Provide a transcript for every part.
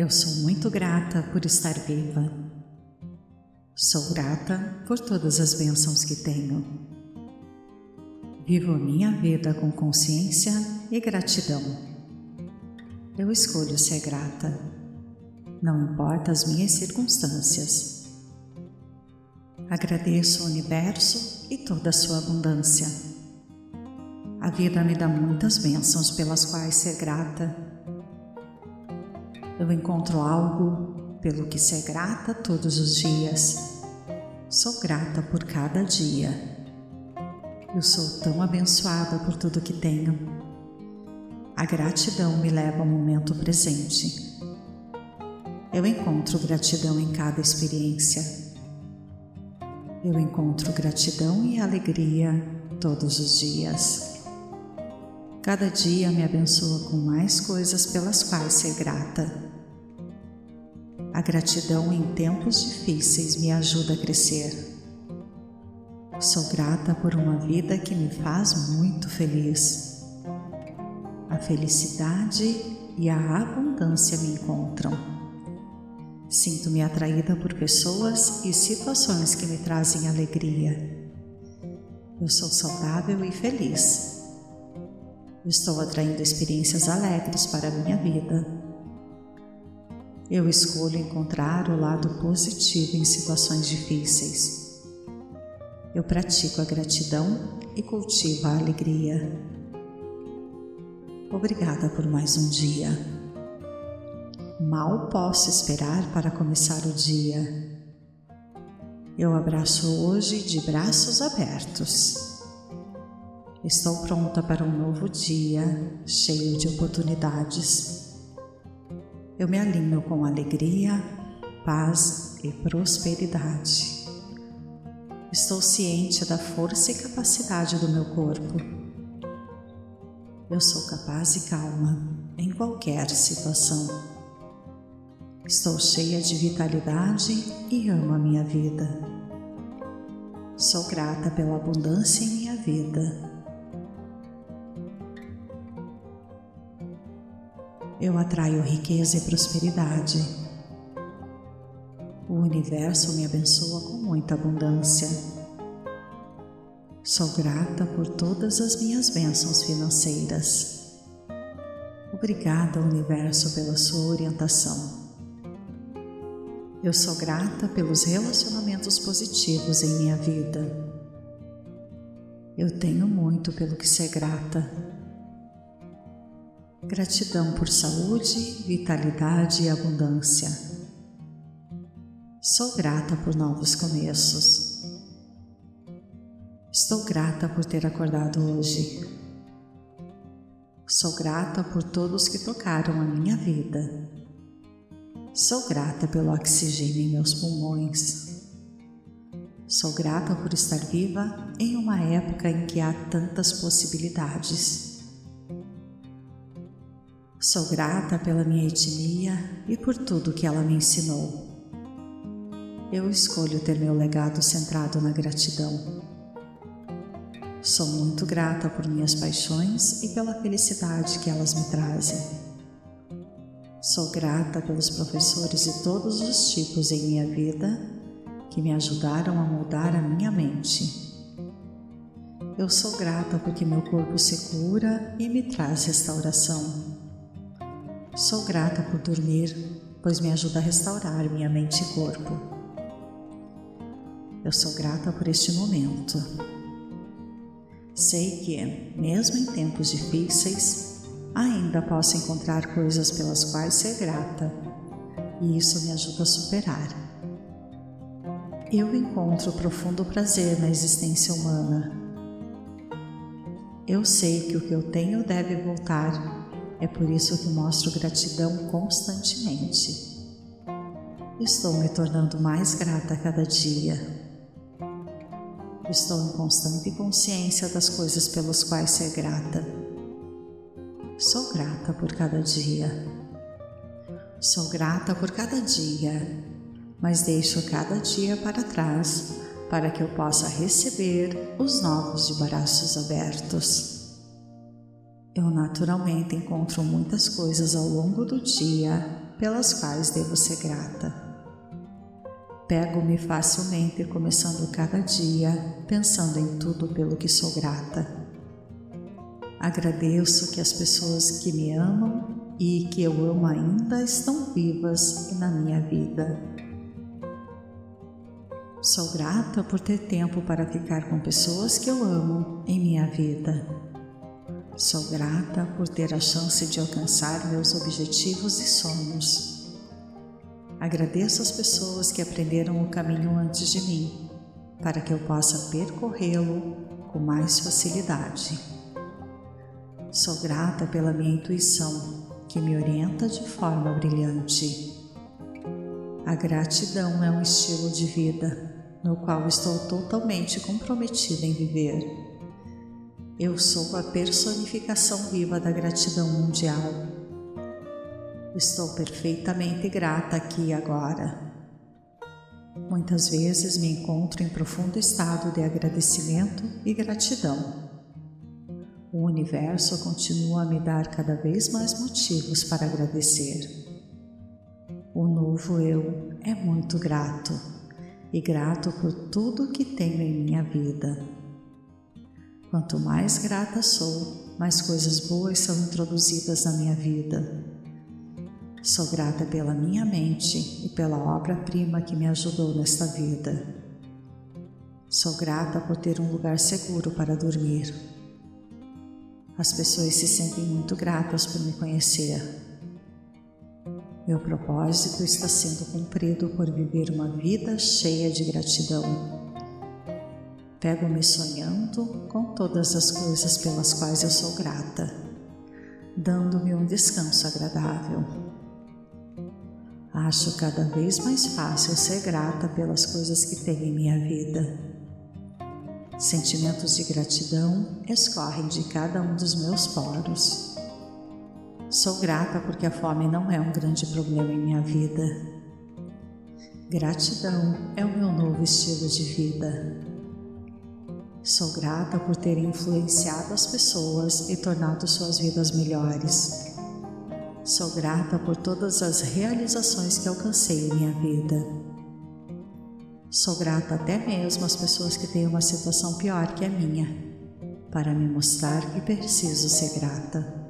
Eu sou muito grata por estar viva. Sou grata por todas as bênçãos que tenho. Vivo minha vida com consciência e gratidão. Eu escolho ser grata, não importa as minhas circunstâncias. Agradeço o universo e toda a sua abundância. A vida me dá muitas bênçãos pelas quais ser grata eu encontro algo pelo que ser grata todos os dias. Sou grata por cada dia. Eu sou tão abençoada por tudo que tenho. A gratidão me leva ao momento presente. Eu encontro gratidão em cada experiência. Eu encontro gratidão e alegria todos os dias. Cada dia me abençoa com mais coisas pelas quais ser grata. A gratidão em tempos difíceis me ajuda a crescer. Sou grata por uma vida que me faz muito feliz. A felicidade e a abundância me encontram. Sinto-me atraída por pessoas e situações que me trazem alegria. Eu sou saudável e feliz. Estou atraindo experiências alegres para a minha vida eu escolho encontrar o lado positivo em situações difíceis. Eu pratico a gratidão e cultivo a alegria. Obrigada por mais um dia. Mal posso esperar para começar o dia. Eu abraço hoje de braços abertos. Estou pronta para um novo dia cheio de oportunidades eu me alinho com alegria, paz e prosperidade. Estou ciente da força e capacidade do meu corpo. Eu sou capaz e calma em qualquer situação. Estou cheia de vitalidade e amo a minha vida. Sou grata pela abundância em minha vida eu atraio riqueza e prosperidade. O universo me abençoa com muita abundância. Sou grata por todas as minhas bênçãos financeiras. Obrigada, universo, pela sua orientação. Eu sou grata pelos relacionamentos positivos em minha vida. Eu tenho muito pelo que ser grata Gratidão por saúde, vitalidade e abundância. Sou grata por novos começos. Estou grata por ter acordado hoje. Sou grata por todos que tocaram a minha vida. Sou grata pelo oxigênio em meus pulmões. Sou grata por estar viva em uma época em que há tantas possibilidades. Sou grata pela minha etnia e por tudo que ela me ensinou. Eu escolho ter meu legado centrado na gratidão. Sou muito grata por minhas paixões e pela felicidade que elas me trazem. Sou grata pelos professores de todos os tipos em minha vida que me ajudaram a moldar a minha mente. Eu sou grata porque meu corpo se cura e me traz restauração. Sou grata por dormir, pois me ajuda a restaurar minha mente e corpo. Eu sou grata por este momento. Sei que, mesmo em tempos difíceis, ainda posso encontrar coisas pelas quais ser grata, e isso me ajuda a superar. Eu encontro profundo prazer na existência humana. Eu sei que o que eu tenho deve voltar é por isso que mostro gratidão constantemente. Estou me tornando mais grata a cada dia. Estou em constante consciência das coisas pelas quais ser grata. Sou grata por cada dia. Sou grata por cada dia, mas deixo cada dia para trás para que eu possa receber os novos de braços abertos. Eu naturalmente encontro muitas coisas ao longo do dia pelas quais devo ser grata. Pego-me facilmente começando cada dia pensando em tudo pelo que sou grata. Agradeço que as pessoas que me amam e que eu amo ainda estão vivas na minha vida. Sou grata por ter tempo para ficar com pessoas que eu amo em minha vida. Sou grata por ter a chance de alcançar meus objetivos e sonhos. Agradeço as pessoas que aprenderam o caminho antes de mim, para que eu possa percorrê-lo com mais facilidade. Sou grata pela minha intuição, que me orienta de forma brilhante. A gratidão é um estilo de vida no qual estou totalmente comprometida em viver. Eu sou a personificação viva da gratidão mundial. Estou perfeitamente grata aqui e agora. Muitas vezes me encontro em profundo estado de agradecimento e gratidão. O universo continua a me dar cada vez mais motivos para agradecer. O novo eu é muito grato e grato por tudo que tenho em minha vida. Quanto mais grata sou, mais coisas boas são introduzidas na minha vida. Sou grata pela minha mente e pela obra-prima que me ajudou nesta vida. Sou grata por ter um lugar seguro para dormir. As pessoas se sentem muito gratas por me conhecer. Meu propósito está sendo cumprido por viver uma vida cheia de gratidão. Pego-me sonhando com todas as coisas pelas quais eu sou grata, dando-me um descanso agradável. Acho cada vez mais fácil ser grata pelas coisas que tenho em minha vida. Sentimentos de gratidão escorrem de cada um dos meus poros. Sou grata porque a fome não é um grande problema em minha vida. Gratidão é o meu novo estilo de vida. Sou grata por ter influenciado as pessoas e tornado suas vidas melhores. Sou grata por todas as realizações que alcancei em minha vida. Sou grata até mesmo às pessoas que têm uma situação pior que a minha, para me mostrar que preciso ser grata.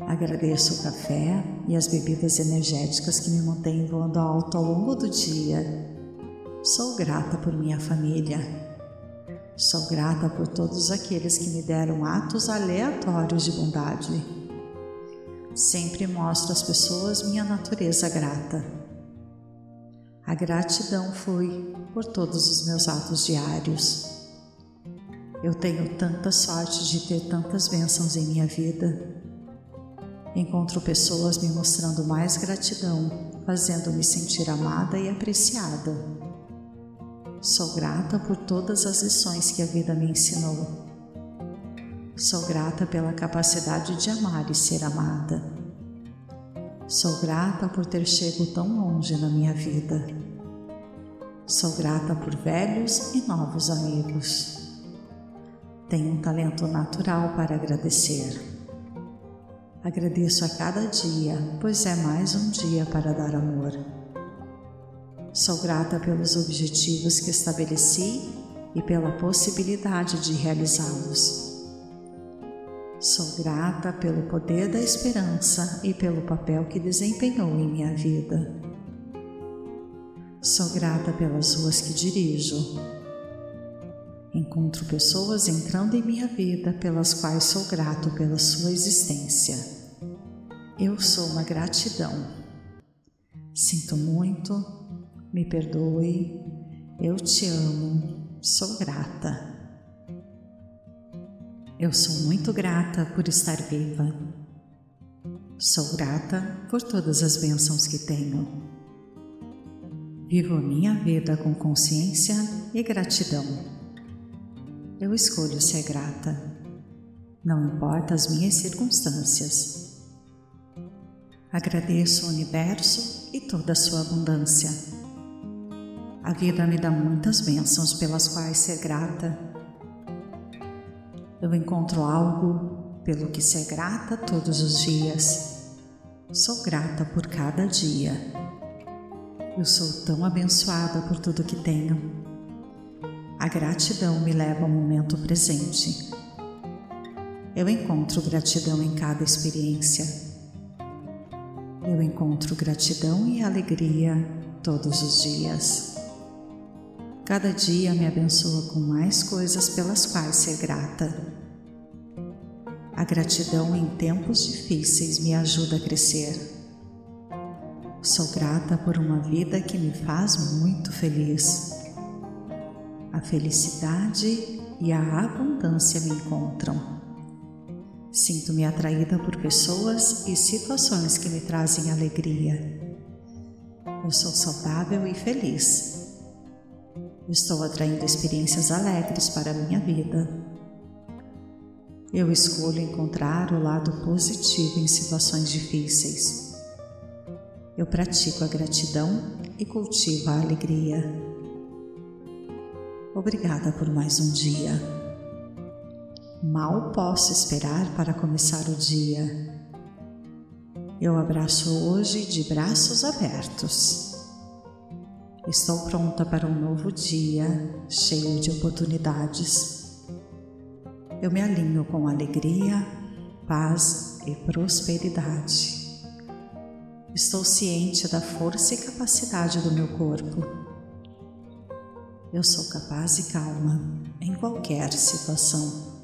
Agradeço o café e as bebidas energéticas que me mantêm voando alto ao longo do dia Sou grata por minha família. Sou grata por todos aqueles que me deram atos aleatórios de bondade. Sempre mostro às pessoas minha natureza grata. A gratidão flui por todos os meus atos diários. Eu tenho tanta sorte de ter tantas bênçãos em minha vida. Encontro pessoas me mostrando mais gratidão, fazendo-me sentir amada e apreciada. Sou grata por todas as lições que a vida me ensinou. Sou grata pela capacidade de amar e ser amada. Sou grata por ter chego tão longe na minha vida. Sou grata por velhos e novos amigos. Tenho um talento natural para agradecer. Agradeço a cada dia, pois é mais um dia para dar amor. Sou grata pelos objetivos que estabeleci e pela possibilidade de realizá-los. Sou grata pelo poder da esperança e pelo papel que desempenhou em minha vida. Sou grata pelas ruas que dirijo. Encontro pessoas entrando em minha vida pelas quais sou grato pela sua existência. Eu sou uma gratidão. Sinto muito, me perdoe, eu te amo, sou grata. Eu sou muito grata por estar viva. Sou grata por todas as bênçãos que tenho. Vivo a minha vida com consciência e gratidão. Eu escolho ser grata, não importa as minhas circunstâncias. Agradeço o universo e toda a sua abundância a vida me dá muitas bênçãos pelas quais ser grata. Eu encontro algo pelo que ser grata todos os dias. Sou grata por cada dia. Eu sou tão abençoada por tudo que tenho. A gratidão me leva ao momento presente. Eu encontro gratidão em cada experiência. Eu encontro gratidão e alegria todos os dias. Cada dia me abençoa com mais coisas pelas quais ser grata. A gratidão em tempos difíceis me ajuda a crescer. Sou grata por uma vida que me faz muito feliz. A felicidade e a abundância me encontram. Sinto-me atraída por pessoas e situações que me trazem alegria. Eu sou saudável e feliz. Estou atraindo experiências alegres para a minha vida. Eu escolho encontrar o lado positivo em situações difíceis. Eu pratico a gratidão e cultivo a alegria. Obrigada por mais um dia. Mal posso esperar para começar o dia. Eu abraço hoje de braços abertos. Estou pronta para um novo dia cheio de oportunidades eu me alinho com alegria, paz e prosperidade. Estou ciente da força e capacidade do meu corpo. Eu sou capaz e calma em qualquer situação.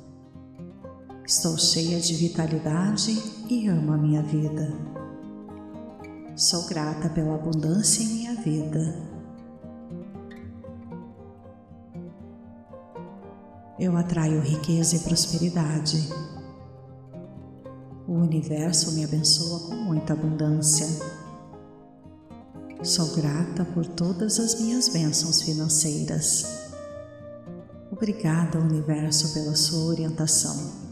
Estou cheia de vitalidade e amo a minha vida. Sou grata pela abundância em minha vida eu atraio riqueza e prosperidade. O universo me abençoa com muita abundância. Sou grata por todas as minhas bênçãos financeiras. Obrigada, universo, pela sua orientação.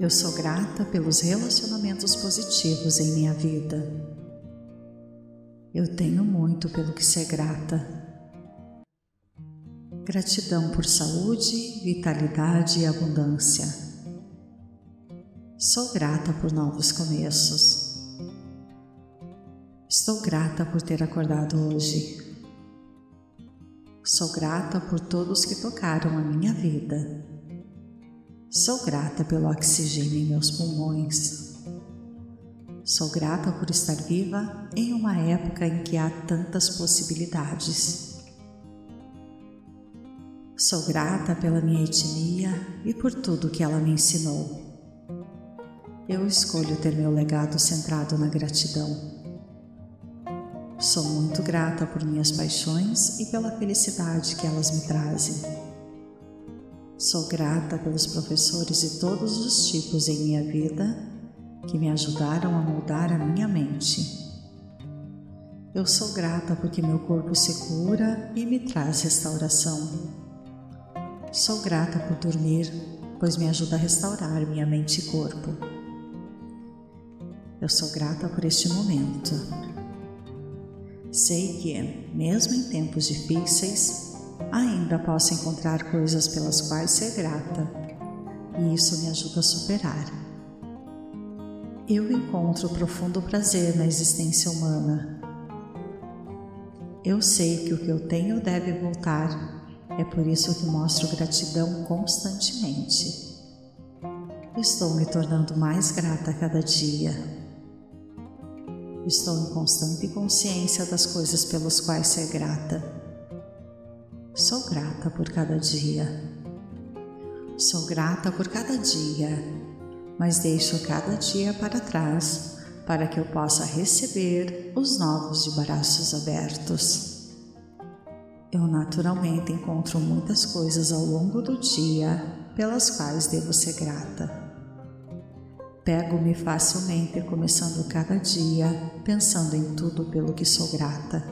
Eu sou grata pelos relacionamentos positivos em minha vida. Eu tenho muito pelo que ser grata. Gratidão por saúde, vitalidade e abundância. Sou grata por novos começos. Estou grata por ter acordado hoje. Sou grata por todos que tocaram a minha vida. Sou grata pelo oxigênio em meus pulmões. Sou grata por estar viva em uma época em que há tantas possibilidades. Sou grata pela minha etnia e por tudo que ela me ensinou. Eu escolho ter meu legado centrado na gratidão. Sou muito grata por minhas paixões e pela felicidade que elas me trazem. Sou grata pelos professores de todos os tipos em minha vida que me ajudaram a moldar a minha mente. Eu sou grata porque meu corpo se cura e me traz restauração. Sou grata por dormir, pois me ajuda a restaurar minha mente e corpo. Eu sou grata por este momento. Sei que, mesmo em tempos difíceis, ainda posso encontrar coisas pelas quais ser grata, e isso me ajuda a superar. Eu encontro profundo prazer na existência humana. Eu sei que o que eu tenho deve voltar é por isso que mostro gratidão constantemente. Estou me tornando mais grata a cada dia. Estou em constante consciência das coisas pelas quais ser grata. Sou grata por cada dia. Sou grata por cada dia, mas deixo cada dia para trás para que eu possa receber os novos de braços abertos. Eu naturalmente encontro muitas coisas ao longo do dia pelas quais devo ser grata. Pego-me facilmente começando cada dia pensando em tudo pelo que sou grata.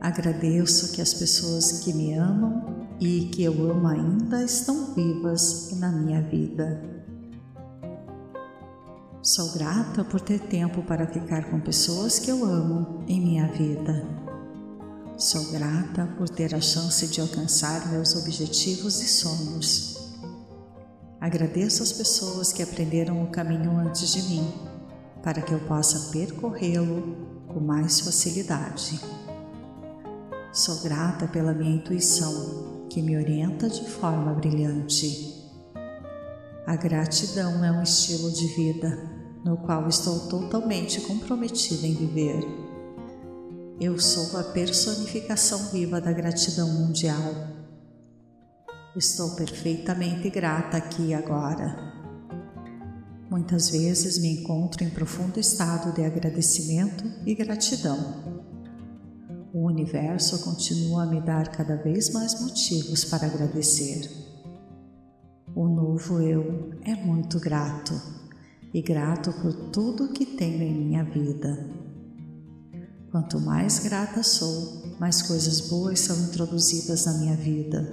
Agradeço que as pessoas que me amam e que eu amo ainda estão vivas na minha vida. Sou grata por ter tempo para ficar com pessoas que eu amo em minha vida. Sou grata por ter a chance de alcançar meus objetivos e sonhos. Agradeço às pessoas que aprenderam o caminho antes de mim para que eu possa percorrê-lo com mais facilidade. Sou grata pela minha intuição, que me orienta de forma brilhante. A gratidão é um estilo de vida no qual estou totalmente comprometida em viver. Eu sou a personificação viva da gratidão mundial. Estou perfeitamente grata aqui e agora. Muitas vezes me encontro em profundo estado de agradecimento e gratidão. O universo continua a me dar cada vez mais motivos para agradecer. O novo eu é muito grato e grato por tudo que tenho em minha vida. Quanto mais grata sou, mais coisas boas são introduzidas na minha vida.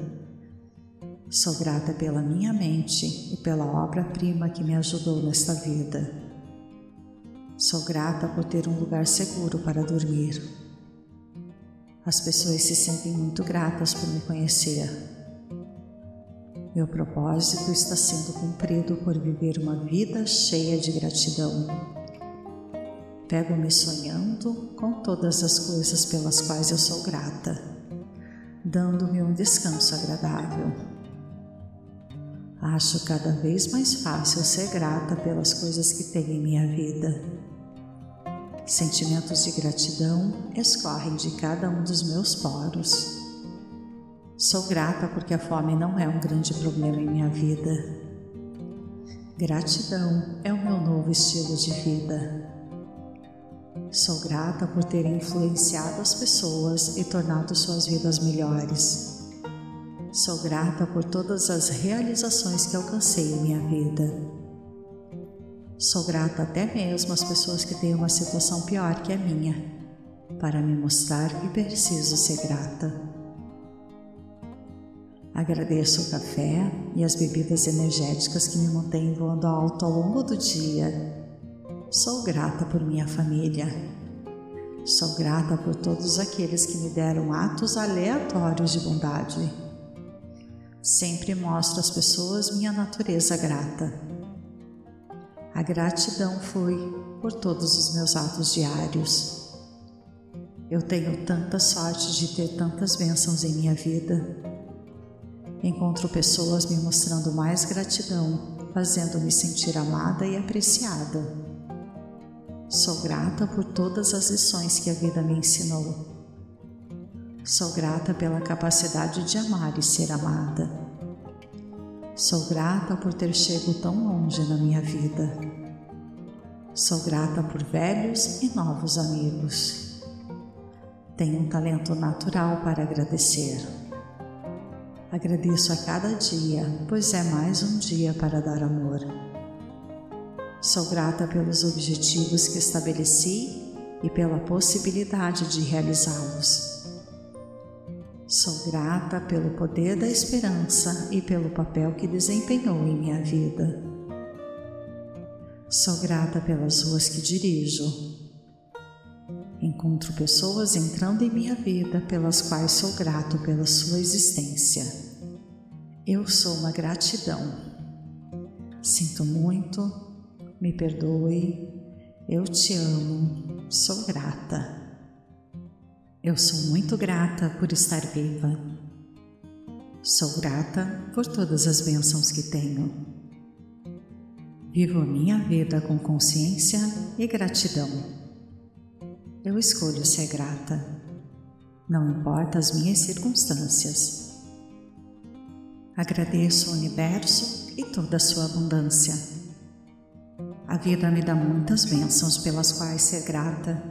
Sou grata pela minha mente e pela obra-prima que me ajudou nesta vida. Sou grata por ter um lugar seguro para dormir. As pessoas se sentem muito gratas por me conhecer meu propósito está sendo cumprido por viver uma vida cheia de gratidão. Pego-me sonhando com todas as coisas pelas quais eu sou grata, dando-me um descanso agradável. Acho cada vez mais fácil ser grata pelas coisas que tenho em minha vida. Sentimentos de gratidão escorrem de cada um dos meus poros. Sou grata porque a fome não é um grande problema em minha vida. Gratidão é o meu novo estilo de vida. Sou grata por ter influenciado as pessoas e tornado suas vidas melhores. Sou grata por todas as realizações que alcancei em minha vida. Sou grata até mesmo às pessoas que têm uma situação pior que a minha, para me mostrar que preciso ser grata. Agradeço o café e as bebidas energéticas que me mantêm voando alto ao longo do dia. Sou grata por minha família. Sou grata por todos aqueles que me deram atos aleatórios de bondade. Sempre mostro às pessoas minha natureza grata. A gratidão flui por todos os meus atos diários. Eu tenho tanta sorte de ter tantas bênçãos em minha vida Encontro pessoas me mostrando mais gratidão, fazendo-me sentir amada e apreciada. Sou grata por todas as lições que a vida me ensinou. Sou grata pela capacidade de amar e ser amada. Sou grata por ter chego tão longe na minha vida. Sou grata por velhos e novos amigos. Tenho um talento natural para agradecer. Agradeço a cada dia, pois é mais um dia para dar amor. Sou grata pelos objetivos que estabeleci e pela possibilidade de realizá-los. Sou grata pelo poder da esperança e pelo papel que desempenhou em minha vida. Sou grata pelas ruas que dirijo. Encontro pessoas entrando em minha vida pelas quais sou grato pela sua existência. Eu sou uma gratidão. Sinto muito, me perdoe, eu te amo, sou grata. Eu sou muito grata por estar viva. Sou grata por todas as bênçãos que tenho. Vivo a minha vida com consciência e gratidão. Eu escolho ser grata. Não importa as minhas circunstâncias. Agradeço o universo e toda a sua abundância. A vida me dá muitas bênçãos pelas quais ser grata.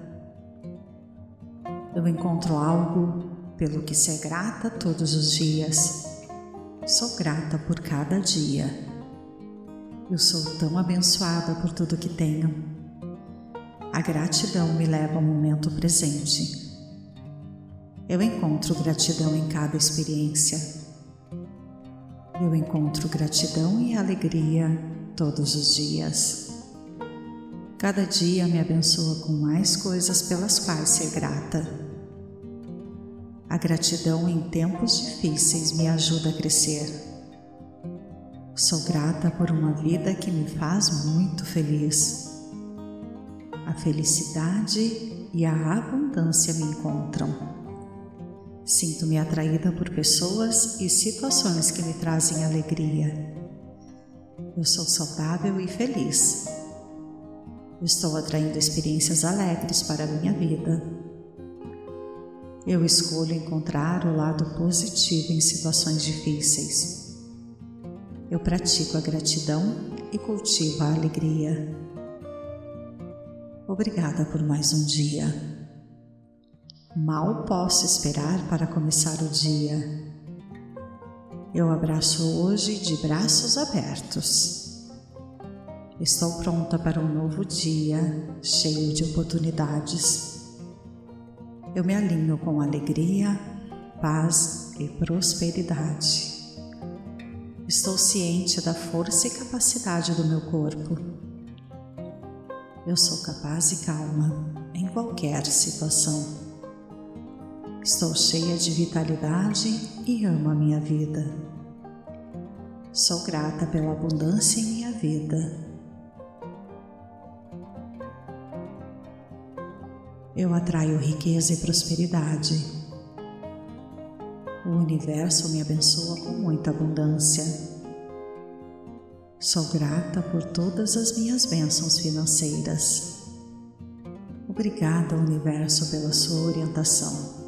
Eu encontro algo pelo que ser grata todos os dias. Sou grata por cada dia. Eu sou tão abençoada por tudo que tenho. A gratidão me leva ao momento presente. Eu encontro gratidão em cada experiência eu encontro gratidão e alegria todos os dias. Cada dia me abençoa com mais coisas pelas quais ser grata. A gratidão em tempos difíceis me ajuda a crescer. Sou grata por uma vida que me faz muito feliz. a felicidade e a abundância me encontram. Sinto-me atraída por pessoas e situações que me trazem alegria. Eu sou saudável e feliz. Estou atraindo experiências alegres para a minha vida. Eu escolho encontrar o lado positivo em situações difíceis. Eu pratico a gratidão e cultivo a alegria. Obrigada por mais um dia. Mal posso esperar para começar o dia. Eu abraço hoje de braços abertos. Estou pronta para um novo dia cheio de oportunidades. Eu me alinho com alegria, paz e prosperidade. Estou ciente da força e capacidade do meu corpo eu sou capaz e calma em qualquer situação. Estou cheia de vitalidade e amo a minha vida. Sou grata pela abundância em minha vida. Eu atraio riqueza e prosperidade. O universo me abençoa com muita abundância. Sou grata por todas as minhas bênçãos financeiras. Obrigada, Universo, pela sua orientação.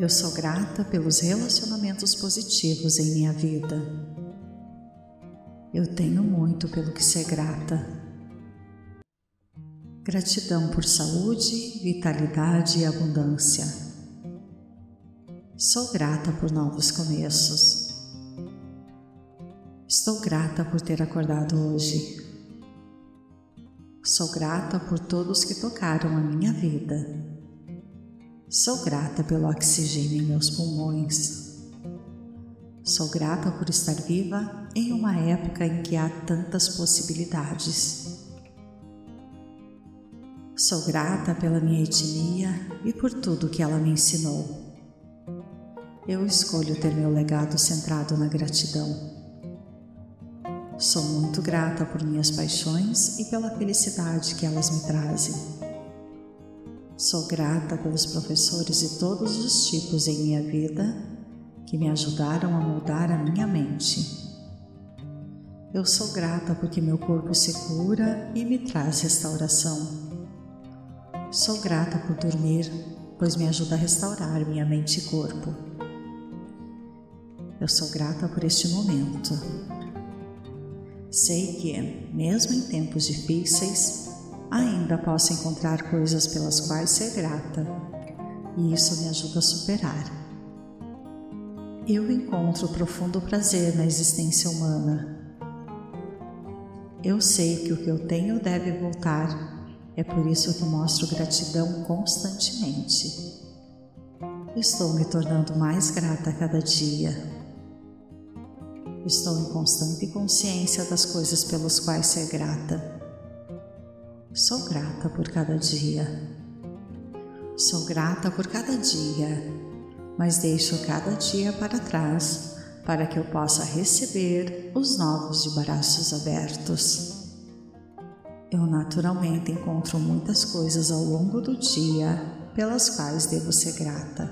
Eu sou grata pelos relacionamentos positivos em minha vida. Eu tenho muito pelo que ser grata. Gratidão por saúde, vitalidade e abundância. Sou grata por novos começos. Estou grata por ter acordado hoje. Sou grata por todos que tocaram a minha vida. Sou grata pelo oxigênio em meus pulmões. Sou grata por estar viva em uma época em que há tantas possibilidades. Sou grata pela minha etnia e por tudo que ela me ensinou. Eu escolho ter meu legado centrado na gratidão. Sou muito grata por minhas paixões e pela felicidade que elas me trazem. Sou grata pelos professores de todos os tipos em minha vida que me ajudaram a moldar a minha mente. Eu sou grata porque meu corpo se cura e me traz restauração. Sou grata por dormir, pois me ajuda a restaurar minha mente e corpo. Eu sou grata por este momento Sei que, mesmo em tempos difíceis, ainda posso encontrar coisas pelas quais ser grata, e isso me ajuda a superar. Eu encontro profundo prazer na existência humana. Eu sei que o que eu tenho deve voltar, é por isso que mostro gratidão constantemente. Estou me tornando mais grata a cada dia. Estou em constante consciência das coisas pelas quais ser grata. Sou grata por cada dia. Sou grata por cada dia, mas deixo cada dia para trás para que eu possa receber os novos de braços abertos. Eu naturalmente encontro muitas coisas ao longo do dia pelas quais devo ser grata.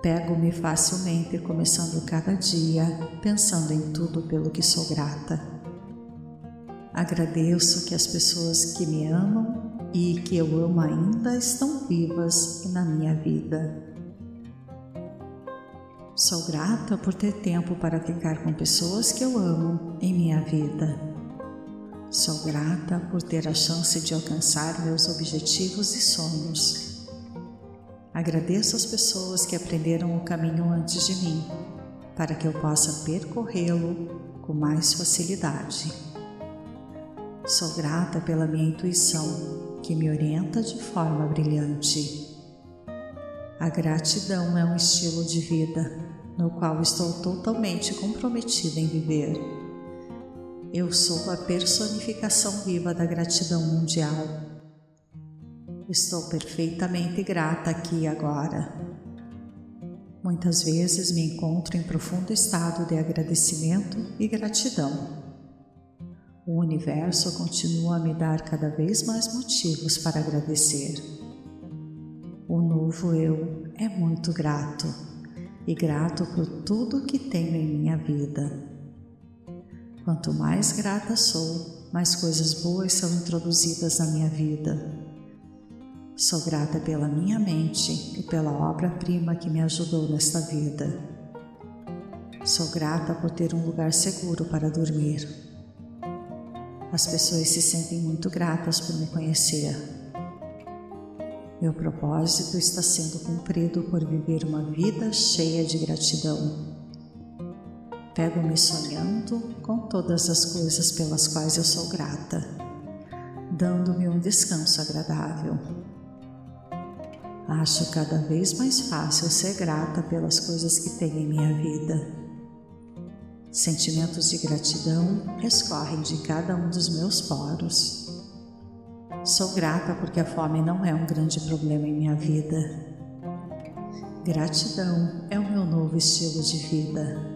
Pego-me facilmente começando cada dia pensando em tudo pelo que sou grata. Agradeço que as pessoas que me amam e que eu amo ainda estão vivas na minha vida. Sou grata por ter tempo para ficar com pessoas que eu amo em minha vida. Sou grata por ter a chance de alcançar meus objetivos e sonhos. Agradeço as pessoas que aprenderam o caminho antes de mim, para que eu possa percorrê-lo com mais facilidade. Sou grata pela minha intuição, que me orienta de forma brilhante. A gratidão é um estilo de vida no qual estou totalmente comprometida em viver. Eu sou a personificação viva da gratidão mundial Estou perfeitamente grata aqui e agora. Muitas vezes me encontro em profundo estado de agradecimento e gratidão. O universo continua a me dar cada vez mais motivos para agradecer. O novo eu é muito grato e grato por tudo que tenho em minha vida. Quanto mais grata sou, mais coisas boas são introduzidas na minha vida. Sou grata pela minha mente e pela obra-prima que me ajudou nesta vida. Sou grata por ter um lugar seguro para dormir. As pessoas se sentem muito gratas por me conhecer. Meu propósito está sendo cumprido por viver uma vida cheia de gratidão. Pego-me sonhando com todas as coisas pelas quais eu sou grata, dando-me um descanso agradável. Acho cada vez mais fácil ser grata pelas coisas que tenho em minha vida. Sentimentos de gratidão escorrem de cada um dos meus poros. Sou grata porque a fome não é um grande problema em minha vida. Gratidão é o meu novo estilo de vida.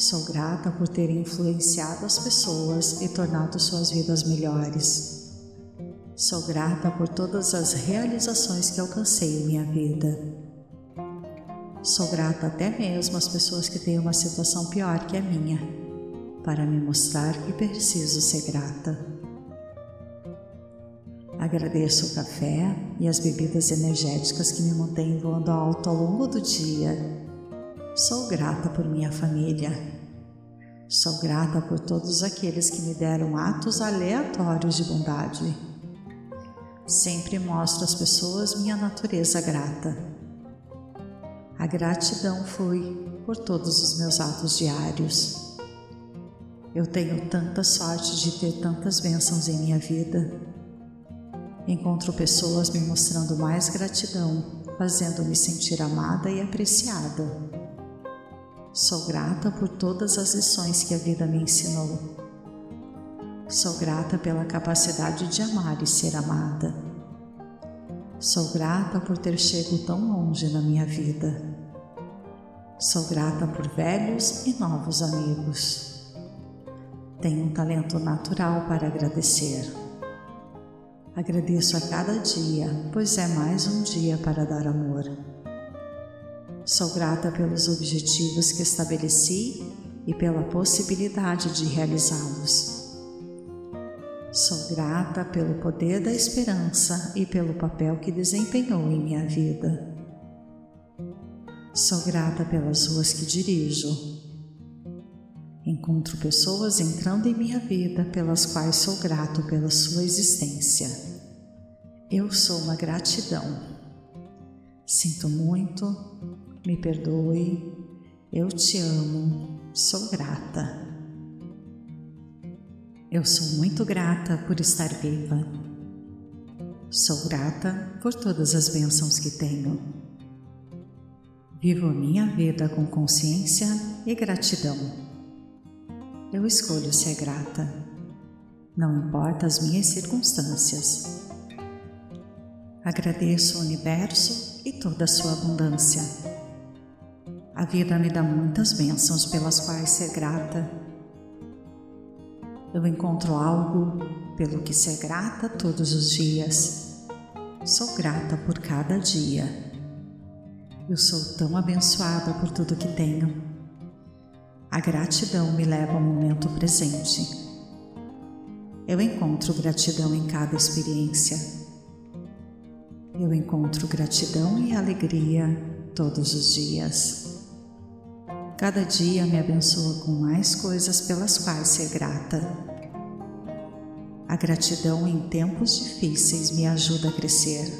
Sou grata por ter influenciado as pessoas e tornado suas vidas melhores. Sou grata por todas as realizações que alcancei em minha vida. Sou grata até mesmo às pessoas que têm uma situação pior que a minha, para me mostrar que preciso ser grata. Agradeço o café e as bebidas energéticas que me mantêm voando alto ao longo do dia. Sou grata por minha família. Sou grata por todos aqueles que me deram atos aleatórios de bondade Sempre mostro às pessoas minha natureza grata. A gratidão flui por todos os meus atos diários. Eu tenho tanta sorte de ter tantas bênçãos em minha vida. Encontro pessoas me mostrando mais gratidão, fazendo-me sentir amada e apreciada. Sou grata por todas as lições que a vida me ensinou Sou grata pela capacidade de amar e ser amada. Sou grata por ter chego tão longe na minha vida. Sou grata por velhos e novos amigos. Tenho um talento natural para agradecer. Agradeço a cada dia, pois é mais um dia para dar amor. Sou grata pelos objetivos que estabeleci e pela possibilidade de realizá-los. Sou grata pelo poder da esperança e pelo papel que desempenhou em minha vida. Sou grata pelas ruas que dirijo. Encontro pessoas entrando em minha vida pelas quais sou grato pela sua existência. Eu sou uma gratidão. Sinto muito, me perdoe, eu te amo, sou grata. Eu sou muito grata por estar viva. Sou grata por todas as bênçãos que tenho. Vivo minha vida com consciência e gratidão. Eu escolho ser grata, não importa as minhas circunstâncias. Agradeço o universo e toda a sua abundância. A vida me dá muitas bênçãos pelas quais ser grata eu encontro algo pelo que ser grata todos os dias. Sou grata por cada dia. Eu sou tão abençoada por tudo que tenho. A gratidão me leva ao momento presente. Eu encontro gratidão em cada experiência. Eu encontro gratidão e alegria todos os dias. Cada dia me abençoa com mais coisas pelas quais ser grata. A gratidão em tempos difíceis me ajuda a crescer.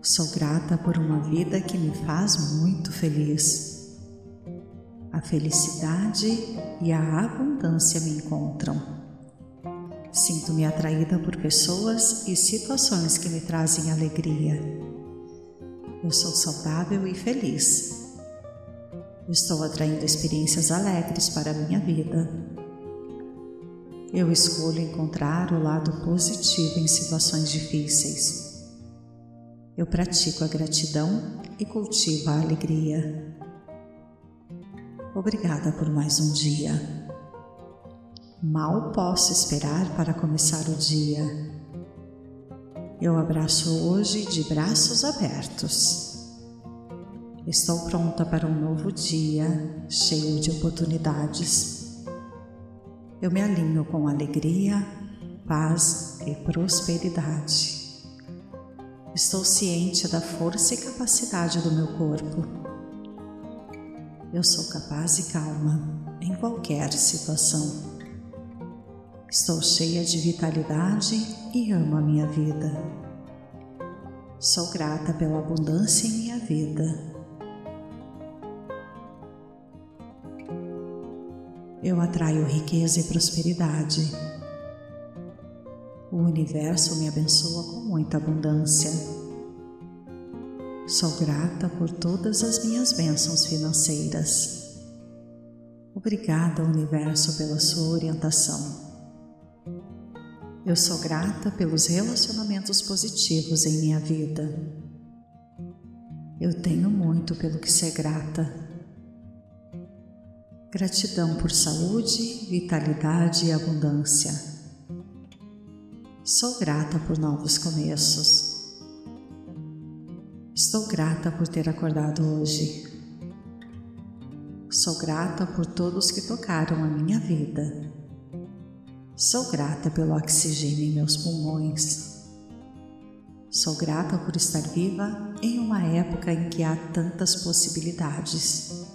Sou grata por uma vida que me faz muito feliz. A felicidade e a abundância me encontram. Sinto-me atraída por pessoas e situações que me trazem alegria. Eu sou saudável e feliz Estou atraindo experiências alegres para a minha vida. Eu escolho encontrar o lado positivo em situações difíceis. Eu pratico a gratidão e cultivo a alegria. Obrigada por mais um dia. Mal posso esperar para começar o dia. Eu abraço hoje de braços abertos. Estou pronta para um novo dia cheio de oportunidades. Eu me alinho com alegria, paz e prosperidade. Estou ciente da força e capacidade do meu corpo. Eu sou capaz e calma em qualquer situação. Estou cheia de vitalidade e amo a minha vida. Sou grata pela abundância em minha vida. Eu atraio riqueza e prosperidade o universo me abençoa com muita abundância. Sou grata por todas as minhas bênçãos financeiras. Obrigada, universo, pela sua orientação. Eu sou grata pelos relacionamentos positivos em minha vida. Eu tenho muito pelo que ser grata. Gratidão por saúde, vitalidade e abundância. Sou grata por novos começos. Estou grata por ter acordado hoje. Sou grata por todos que tocaram a minha vida. Sou grata pelo oxigênio em meus pulmões. Sou grata por estar viva em uma época em que há tantas possibilidades.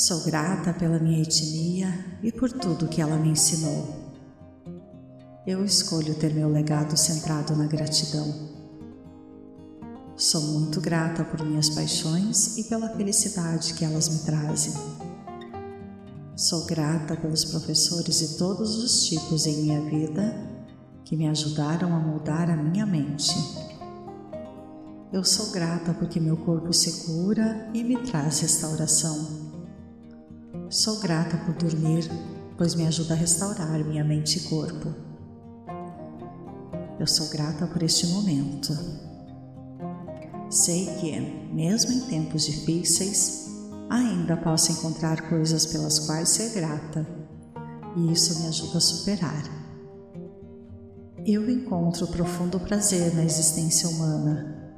Sou grata pela minha etnia e por tudo que ela me ensinou. Eu escolho ter meu legado centrado na gratidão. Sou muito grata por minhas paixões e pela felicidade que elas me trazem. Sou grata pelos professores de todos os tipos em minha vida que me ajudaram a mudar a minha mente. Eu sou grata porque meu corpo se cura e me traz restauração. Sou grata por dormir, pois me ajuda a restaurar minha mente e corpo. Eu sou grata por este momento. Sei que, mesmo em tempos difíceis, ainda posso encontrar coisas pelas quais ser grata, e isso me ajuda a superar. Eu encontro profundo prazer na existência humana.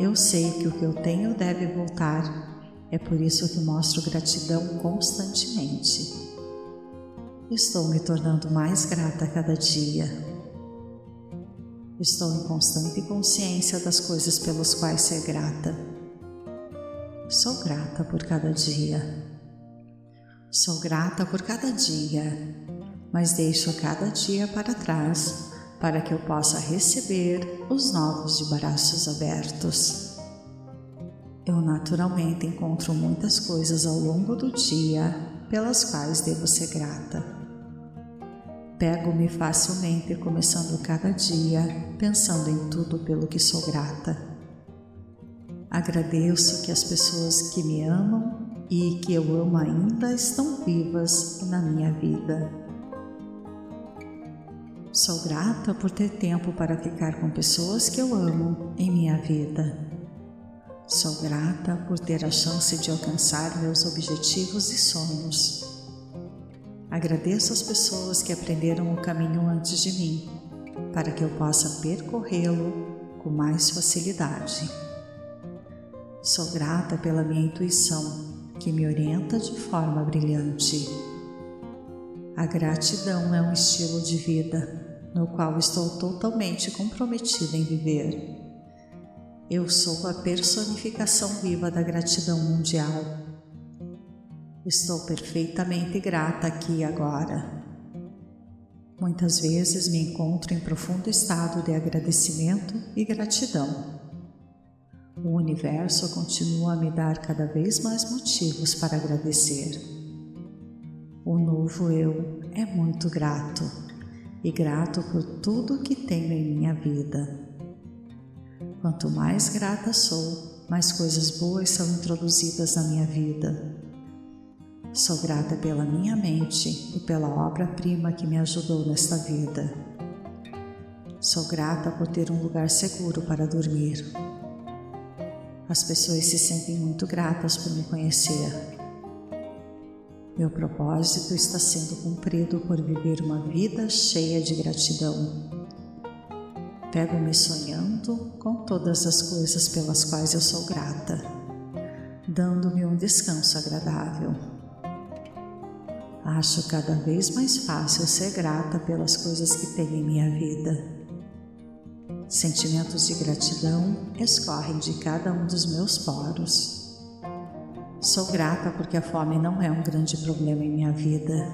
Eu sei que o que eu tenho deve voltar, é por isso que mostro gratidão constantemente. Estou me tornando mais grata a cada dia. Estou em constante consciência das coisas pelas quais ser grata. Sou grata por cada dia. Sou grata por cada dia, mas deixo cada dia para trás para que eu possa receber os novos de braços abertos. Eu naturalmente encontro muitas coisas ao longo do dia pelas quais devo ser grata. Pego-me facilmente começando cada dia pensando em tudo pelo que sou grata. Agradeço que as pessoas que me amam e que eu amo ainda estão vivas na minha vida. Sou grata por ter tempo para ficar com pessoas que eu amo em minha vida. Sou grata por ter a chance de alcançar meus objetivos e sonhos. Agradeço as pessoas que aprenderam o caminho antes de mim, para que eu possa percorrê-lo com mais facilidade. Sou grata pela minha intuição, que me orienta de forma brilhante. A gratidão é um estilo de vida no qual estou totalmente comprometida em viver. Eu sou a personificação viva da gratidão mundial Estou perfeitamente grata aqui e agora. Muitas vezes me encontro em profundo estado de agradecimento e gratidão. O universo continua a me dar cada vez mais motivos para agradecer. O novo eu é muito grato e grato por tudo que tenho em minha vida. Quanto mais grata sou, mais coisas boas são introduzidas na minha vida Sou grata pela minha mente e pela obra-prima que me ajudou nesta vida. Sou grata por ter um lugar seguro para dormir. As pessoas se sentem muito gratas por me conhecer. Meu propósito está sendo cumprido por viver uma vida cheia de gratidão. Pego-me sonhando com todas as coisas pelas quais eu sou grata, dando-me um descanso agradável. Acho cada vez mais fácil ser grata pelas coisas que tenho em minha vida. Sentimentos de gratidão escorrem de cada um dos meus poros Sou grata porque a fome não é um grande problema em minha vida.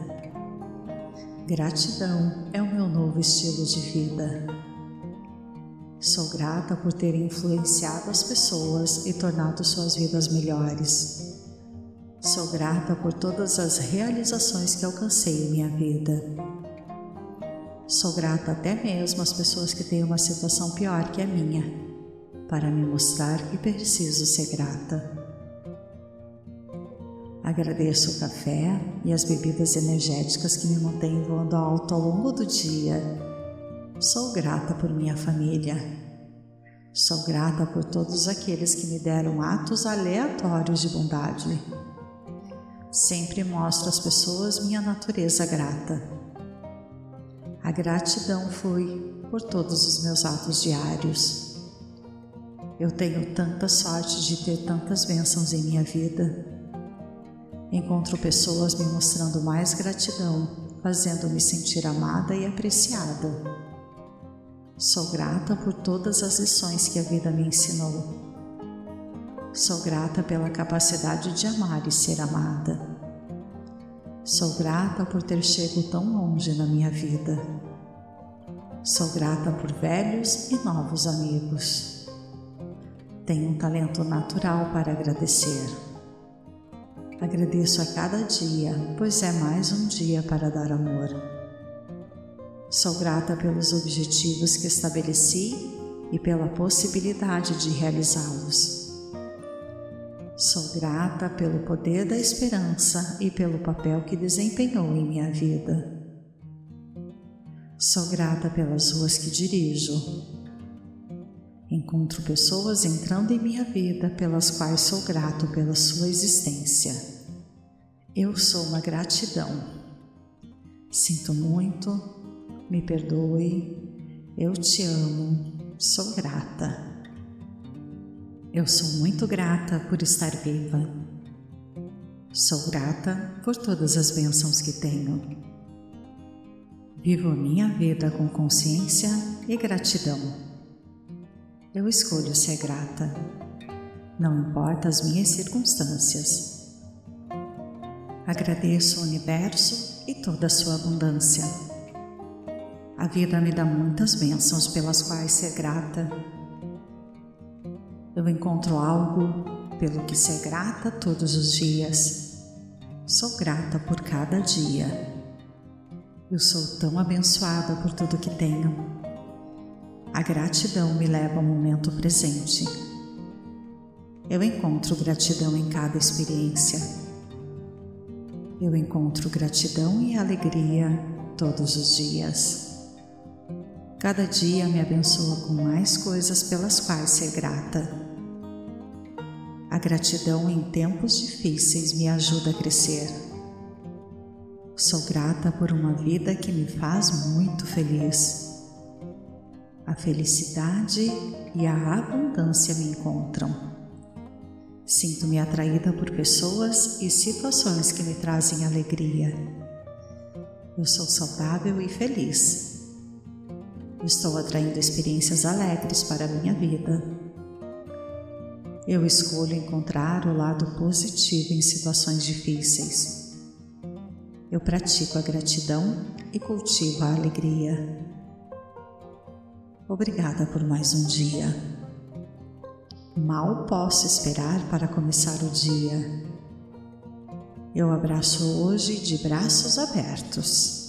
Gratidão é o meu novo estilo de vida. Sou grata por ter influenciado as pessoas e tornado suas vidas melhores. Sou grata por todas as realizações que alcancei em minha vida. Sou grata até mesmo às pessoas que têm uma situação pior que a minha, para me mostrar que preciso ser grata. Agradeço o café e as bebidas energéticas que me mantêm voando alto ao longo do dia. Sou grata por minha família. Sou grata por todos aqueles que me deram atos aleatórios de bondade. Sempre mostro às pessoas minha natureza grata. A gratidão flui por todos os meus atos diários. Eu tenho tanta sorte de ter tantas bênçãos em minha vida Encontro pessoas me mostrando mais gratidão, fazendo-me sentir amada e apreciada. Sou grata por todas as lições que a vida me ensinou. Sou grata pela capacidade de amar e ser amada. Sou grata por ter chegado tão longe na minha vida. Sou grata por velhos e novos amigos. Tenho um talento natural para agradecer. Agradeço a cada dia, pois é mais um dia para dar amor. Sou grata pelos objetivos que estabeleci e pela possibilidade de realizá-los. Sou grata pelo poder da esperança e pelo papel que desempenhou em minha vida. Sou grata pelas ruas que dirijo. Encontro pessoas entrando em minha vida pelas quais sou grato pela sua existência. Eu sou uma gratidão. Sinto muito, me perdoe, eu te amo, sou grata. Eu sou muito grata por estar viva. Sou grata por todas as bênçãos que tenho. Vivo a minha vida com consciência e gratidão. Eu escolho ser grata. Não importa as minhas circunstâncias. Agradeço o universo e toda a sua abundância. A vida me dá muitas bênçãos pelas quais ser grata. Eu encontro algo pelo que ser grata todos os dias. Sou grata por cada dia. Eu sou tão abençoada por tudo que tenho. A gratidão me leva ao momento presente. Eu encontro gratidão em cada experiência eu encontro gratidão e alegria todos os dias. Cada dia me abençoa com mais coisas pelas quais ser grata. A gratidão em tempos difíceis me ajuda a crescer. Sou grata por uma vida que me faz muito feliz. A felicidade e a abundância me encontram. Sinto-me atraída por pessoas e situações que me trazem alegria. Eu sou saudável e feliz. Estou atraindo experiências alegres para a minha vida. Eu escolho encontrar o lado positivo em situações difíceis. Eu pratico a gratidão e cultivo a alegria. Obrigada por mais um dia. Mal posso esperar para começar o dia. Eu abraço hoje de braços abertos.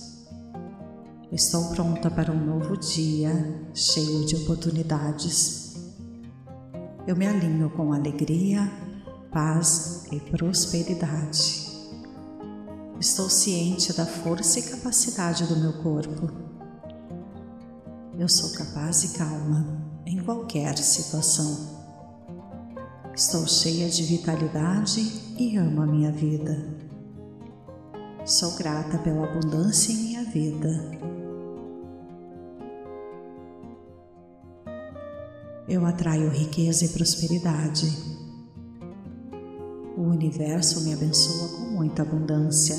Estou pronta para um novo dia cheio de oportunidades. Eu me alinho com alegria, paz e prosperidade. Estou ciente da força e capacidade do meu corpo. Eu sou capaz e calma em qualquer situação. Estou cheia de vitalidade e amo a minha vida. Sou grata pela abundância em minha vida. Eu atraio riqueza e prosperidade. O universo me abençoa com muita abundância.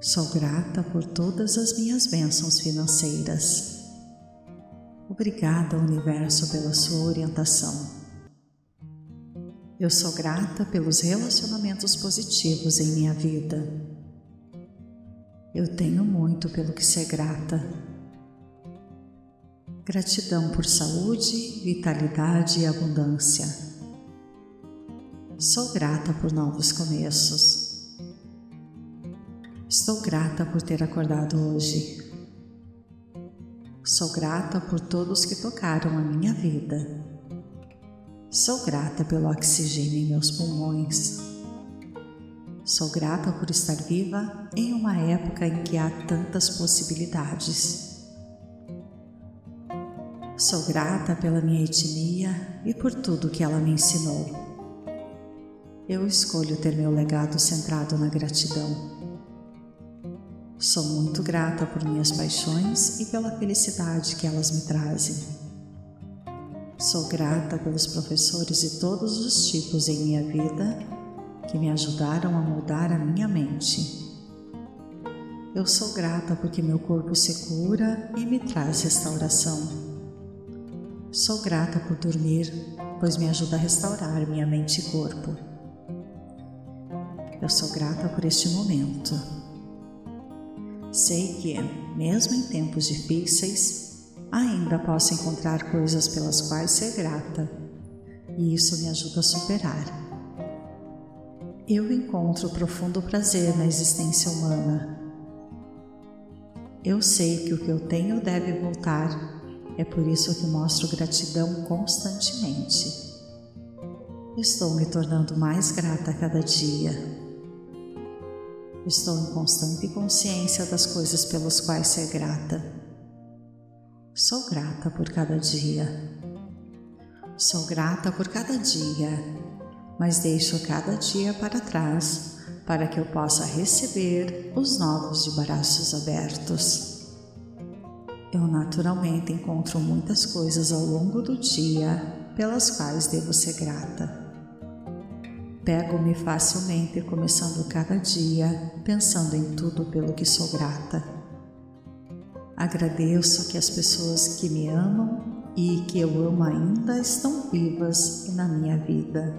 Sou grata por todas as minhas bênçãos financeiras. Obrigada, universo, pela sua orientação. Eu sou grata pelos relacionamentos positivos em minha vida. Eu tenho muito pelo que ser grata. Gratidão por saúde, vitalidade e abundância. Sou grata por novos começos. Estou grata por ter acordado hoje. Sou grata por todos que tocaram a minha vida. Sou grata pelo oxigênio em meus pulmões. Sou grata por estar viva em uma época em que há tantas possibilidades. Sou grata pela minha etnia e por tudo que ela me ensinou. Eu escolho ter meu legado centrado na gratidão. Sou muito grata por minhas paixões e pela felicidade que elas me trazem. Sou grata pelos professores de todos os tipos em minha vida que me ajudaram a mudar a minha mente. Eu sou grata porque meu corpo se cura e me traz restauração. Sou grata por dormir, pois me ajuda a restaurar minha mente e corpo. Eu sou grata por este momento. Sei que, mesmo em tempos difíceis, ainda posso encontrar coisas pelas quais ser grata, e isso me ajuda a superar. Eu encontro profundo prazer na existência humana. Eu sei que o que eu tenho deve voltar, é por isso que mostro gratidão constantemente. Estou me tornando mais grata a cada dia. Estou em constante consciência das coisas pelas quais ser grata Sou grata por cada dia. Sou grata por cada dia, mas deixo cada dia para trás para que eu possa receber os novos de braços abertos. Eu naturalmente encontro muitas coisas ao longo do dia pelas quais devo ser grata. Pego-me facilmente começando cada dia pensando em tudo pelo que sou grata Agradeço que as pessoas que me amam e que eu amo ainda estão vivas na minha vida.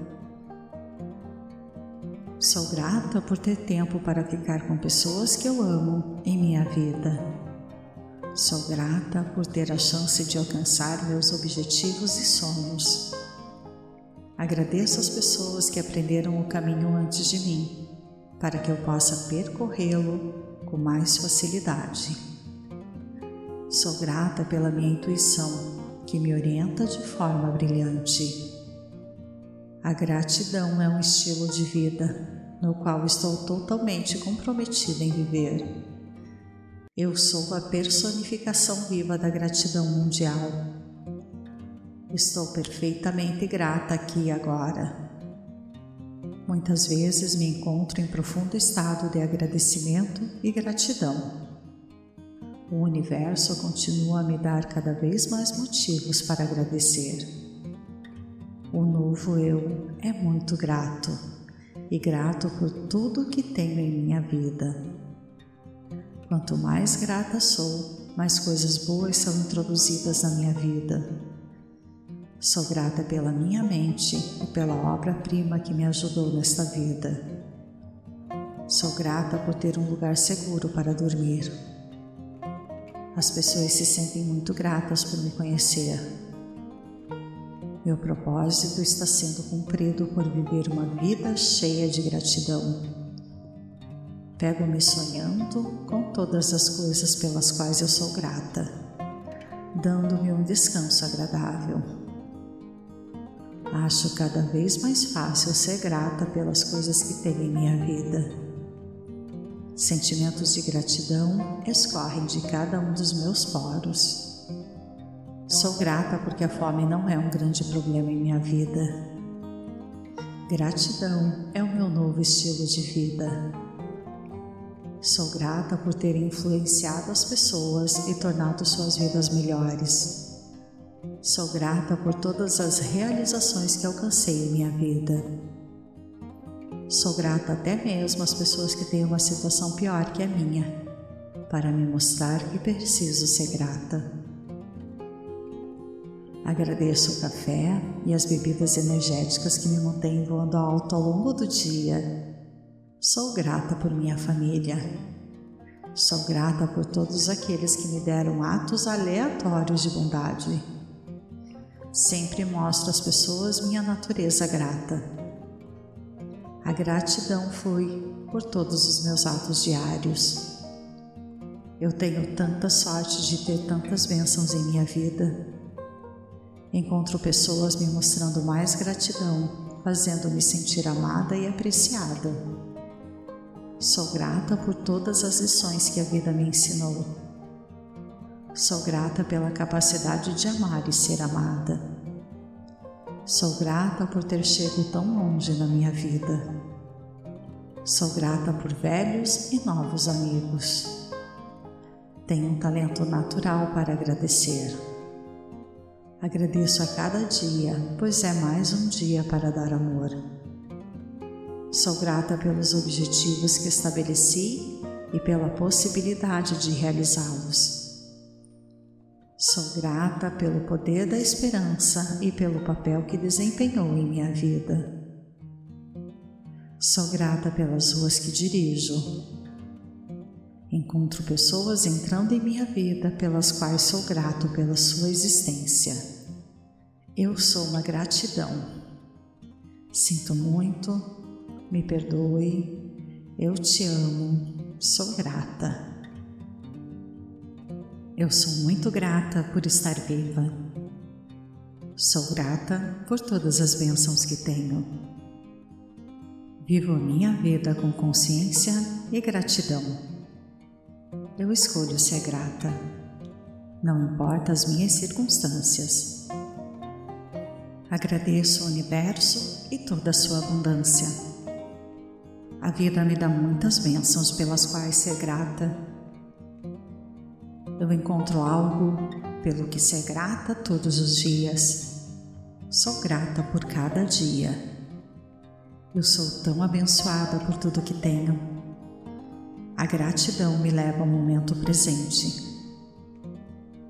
Sou grata por ter tempo para ficar com pessoas que eu amo em minha vida. Sou grata por ter a chance de alcançar meus objetivos e sonhos. Agradeço as pessoas que aprenderam o caminho antes de mim, para que eu possa percorrê-lo com mais facilidade. Sou grata pela minha intuição, que me orienta de forma brilhante. A gratidão é um estilo de vida no qual estou totalmente comprometida em viver. Eu sou a personificação viva da gratidão mundial. Estou perfeitamente grata aqui e agora. Muitas vezes me encontro em profundo estado de agradecimento e gratidão o universo continua a me dar cada vez mais motivos para agradecer. O novo eu é muito grato e grato por tudo que tenho em minha vida. Quanto mais grata sou, mais coisas boas são introduzidas na minha vida. Sou grata pela minha mente e pela obra-prima que me ajudou nesta vida. Sou grata por ter um lugar seguro para dormir as pessoas se sentem muito gratas por me conhecer. Meu propósito está sendo cumprido por viver uma vida cheia de gratidão. Pego-me sonhando com todas as coisas pelas quais eu sou grata, dando-me um descanso agradável. Acho cada vez mais fácil ser grata pelas coisas que tenho em minha vida Sentimentos de gratidão escorrem de cada um dos meus poros. Sou grata porque a fome não é um grande problema em minha vida. Gratidão é o meu novo estilo de vida. Sou grata por ter influenciado as pessoas e tornado suas vidas melhores. Sou grata por todas as realizações que alcancei em minha vida. Sou grata até mesmo às pessoas que têm uma situação pior que a minha, para me mostrar que preciso ser grata. Agradeço o café e as bebidas energéticas que me mantêm voando alto ao longo do dia Sou grata por minha família. Sou grata por todos aqueles que me deram atos aleatórios de bondade. Sempre mostro às pessoas minha natureza grata. A gratidão flui por todos os meus atos diários. Eu tenho tanta sorte de ter tantas bênçãos em minha vida. Encontro pessoas me mostrando mais gratidão, fazendo-me sentir amada e apreciada. Sou grata por todas as lições que a vida me ensinou. Sou grata pela capacidade de amar e ser amada. Sou grata por ter chegado tão longe na minha vida. Sou grata por velhos e novos amigos. Tenho um talento natural para agradecer. Agradeço a cada dia, pois é mais um dia para dar amor. Sou grata pelos objetivos que estabeleci e pela possibilidade de realizá-los. Sou grata pelo poder da esperança e pelo papel que desempenhou em minha vida. Sou grata pelas ruas que dirijo. Encontro pessoas entrando em minha vida pelas quais sou grato pela sua existência. Eu sou uma gratidão. Sinto muito, me perdoe, eu te amo, sou grata. Eu sou muito grata por estar viva. Sou grata por todas as bênçãos que tenho. Vivo minha vida com consciência e gratidão. Eu escolho ser grata, não importa as minhas circunstâncias. Agradeço ao universo e toda a sua abundância a vida me dá muitas bênçãos pelas quais ser grata. Eu encontro algo pelo que ser grata todos os dias. Sou grata por cada dia. Eu sou tão abençoada por tudo que tenho. A gratidão me leva ao momento presente.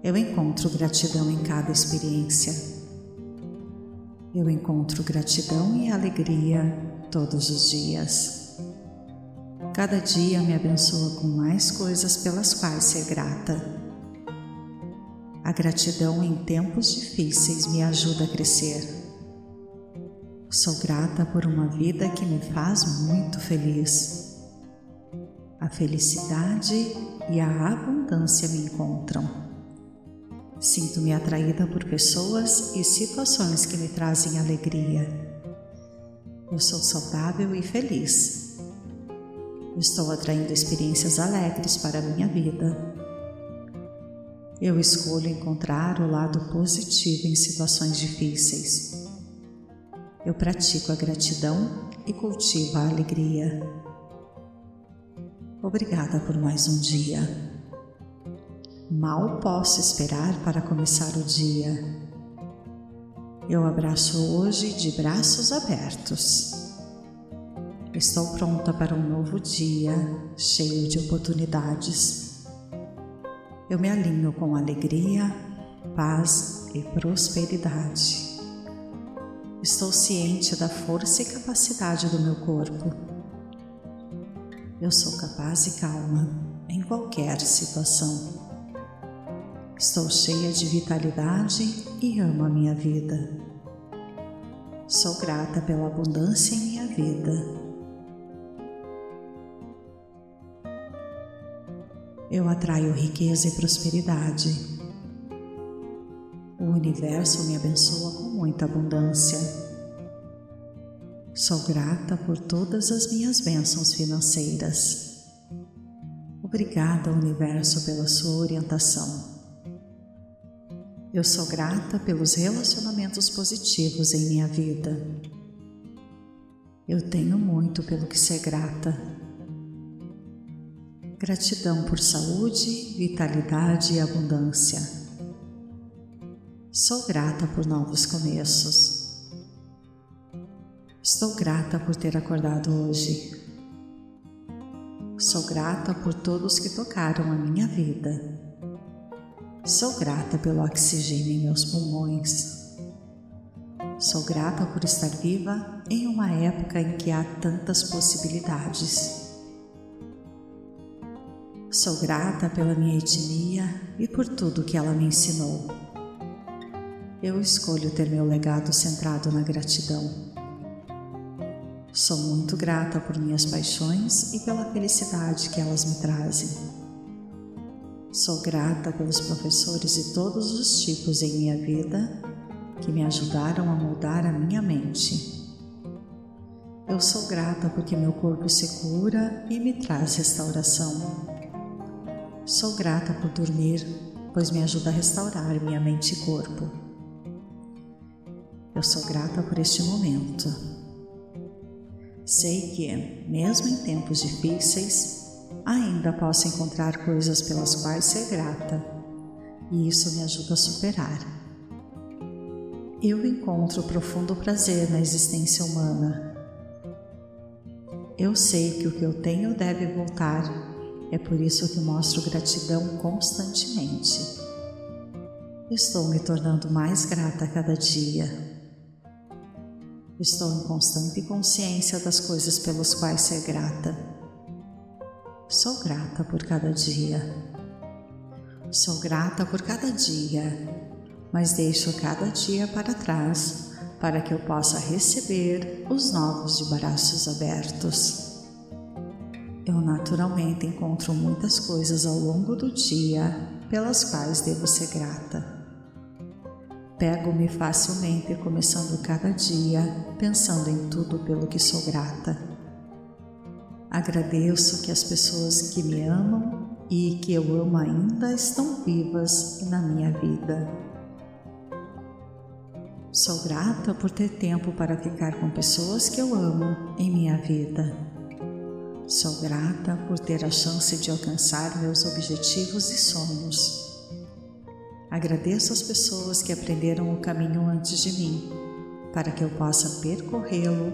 Eu encontro gratidão em cada experiência. Eu encontro gratidão e alegria todos os dias. Cada dia me abençoa com mais coisas pelas quais ser grata. A gratidão em tempos difíceis me ajuda a crescer. Sou grata por uma vida que me faz muito feliz. A felicidade e a abundância me encontram. Sinto-me atraída por pessoas e situações que me trazem alegria. Eu sou saudável e feliz Estou atraindo experiências alegres para a minha vida. Eu escolho encontrar o lado positivo em situações difíceis. Eu pratico a gratidão e cultivo a alegria. Obrigada por mais um dia. Mal posso esperar para começar o dia. Eu abraço hoje de braços abertos. Estou pronta para um novo dia cheio de oportunidades. Eu me alinho com alegria, paz e prosperidade. Estou ciente da força e capacidade do meu corpo. Eu sou capaz e calma em qualquer situação. Estou cheia de vitalidade e amo a minha vida. Sou grata pela abundância em minha vida eu atraio riqueza e prosperidade. O universo me abençoa com muita abundância. Sou grata por todas as minhas bênçãos financeiras. Obrigada, universo, pela sua orientação. Eu sou grata pelos relacionamentos positivos em minha vida. Eu tenho muito pelo que ser grata Gratidão por saúde, vitalidade e abundância. Sou grata por novos começos. Estou grata por ter acordado hoje. Sou grata por todos que tocaram a minha vida. Sou grata pelo oxigênio em meus pulmões. Sou grata por estar viva em uma época em que há tantas possibilidades. Sou grata pela minha etnia e por tudo que ela me ensinou. Eu escolho ter meu legado centrado na gratidão. Sou muito grata por minhas paixões e pela felicidade que elas me trazem. Sou grata pelos professores de todos os tipos em minha vida que me ajudaram a moldar a minha mente. Eu sou grata porque meu corpo se cura e me traz restauração. Sou grata por dormir, pois me ajuda a restaurar minha mente e corpo. Eu sou grata por este momento. Sei que, mesmo em tempos difíceis, ainda posso encontrar coisas pelas quais ser grata, e isso me ajuda a superar. Eu encontro profundo prazer na existência humana. Eu sei que o que eu tenho deve voltar é por isso que mostro gratidão constantemente. Estou me tornando mais grata a cada dia. Estou em constante consciência das coisas pelas quais ser grata. Sou grata por cada dia. Sou grata por cada dia, mas deixo cada dia para trás para que eu possa receber os novos de braços abertos. Eu naturalmente encontro muitas coisas ao longo do dia pelas quais devo ser grata. Pego-me facilmente começando cada dia pensando em tudo pelo que sou grata. Agradeço que as pessoas que me amam e que eu amo ainda estão vivas na minha vida. Sou grata por ter tempo para ficar com pessoas que eu amo em minha vida. Sou grata por ter a chance de alcançar meus objetivos e sonhos. Agradeço as pessoas que aprenderam o caminho antes de mim, para que eu possa percorrê-lo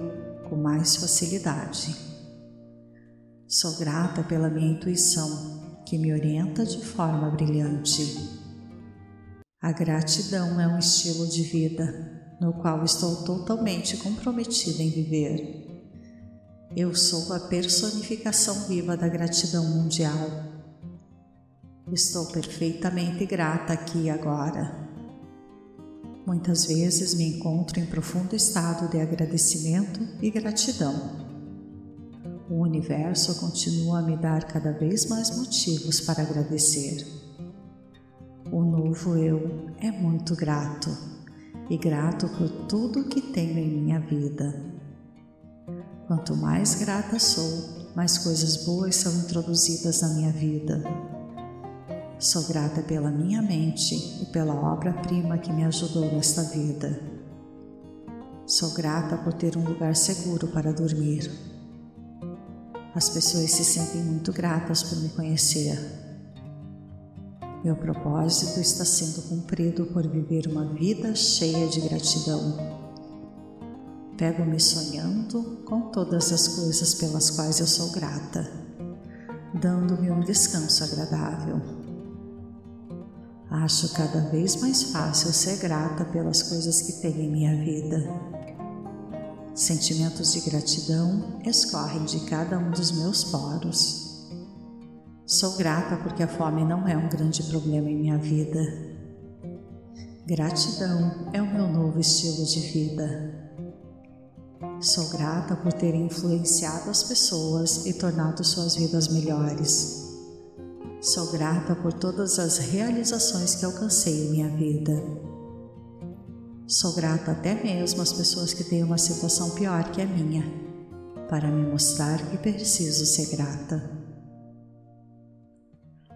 com mais facilidade. Sou grata pela minha intuição, que me orienta de forma brilhante. A gratidão é um estilo de vida no qual estou totalmente comprometida em viver. Eu sou a personificação viva da gratidão mundial. Estou perfeitamente grata aqui e agora. Muitas vezes me encontro em profundo estado de agradecimento e gratidão. O universo continua a me dar cada vez mais motivos para agradecer. O novo eu é muito grato e grato por tudo que tenho em minha vida. Quanto mais grata sou, mais coisas boas são introduzidas na minha vida. Sou grata pela minha mente e pela obra-prima que me ajudou nesta vida. Sou grata por ter um lugar seguro para dormir. As pessoas se sentem muito gratas por me conhecer. Meu propósito está sendo cumprido por viver uma vida cheia de gratidão. Pego-me sonhando com todas as coisas pelas quais eu sou grata, dando-me um descanso agradável. Acho cada vez mais fácil ser grata pelas coisas que tenho em minha vida. Sentimentos de gratidão escorrem de cada um dos meus poros. Sou grata porque a fome não é um grande problema em minha vida. Gratidão é o meu novo estilo de vida. Sou grata por ter influenciado as pessoas e tornado suas vidas melhores. Sou grata por todas as realizações que alcancei em minha vida. Sou grata até mesmo às pessoas que têm uma situação pior que a minha, para me mostrar que preciso ser grata.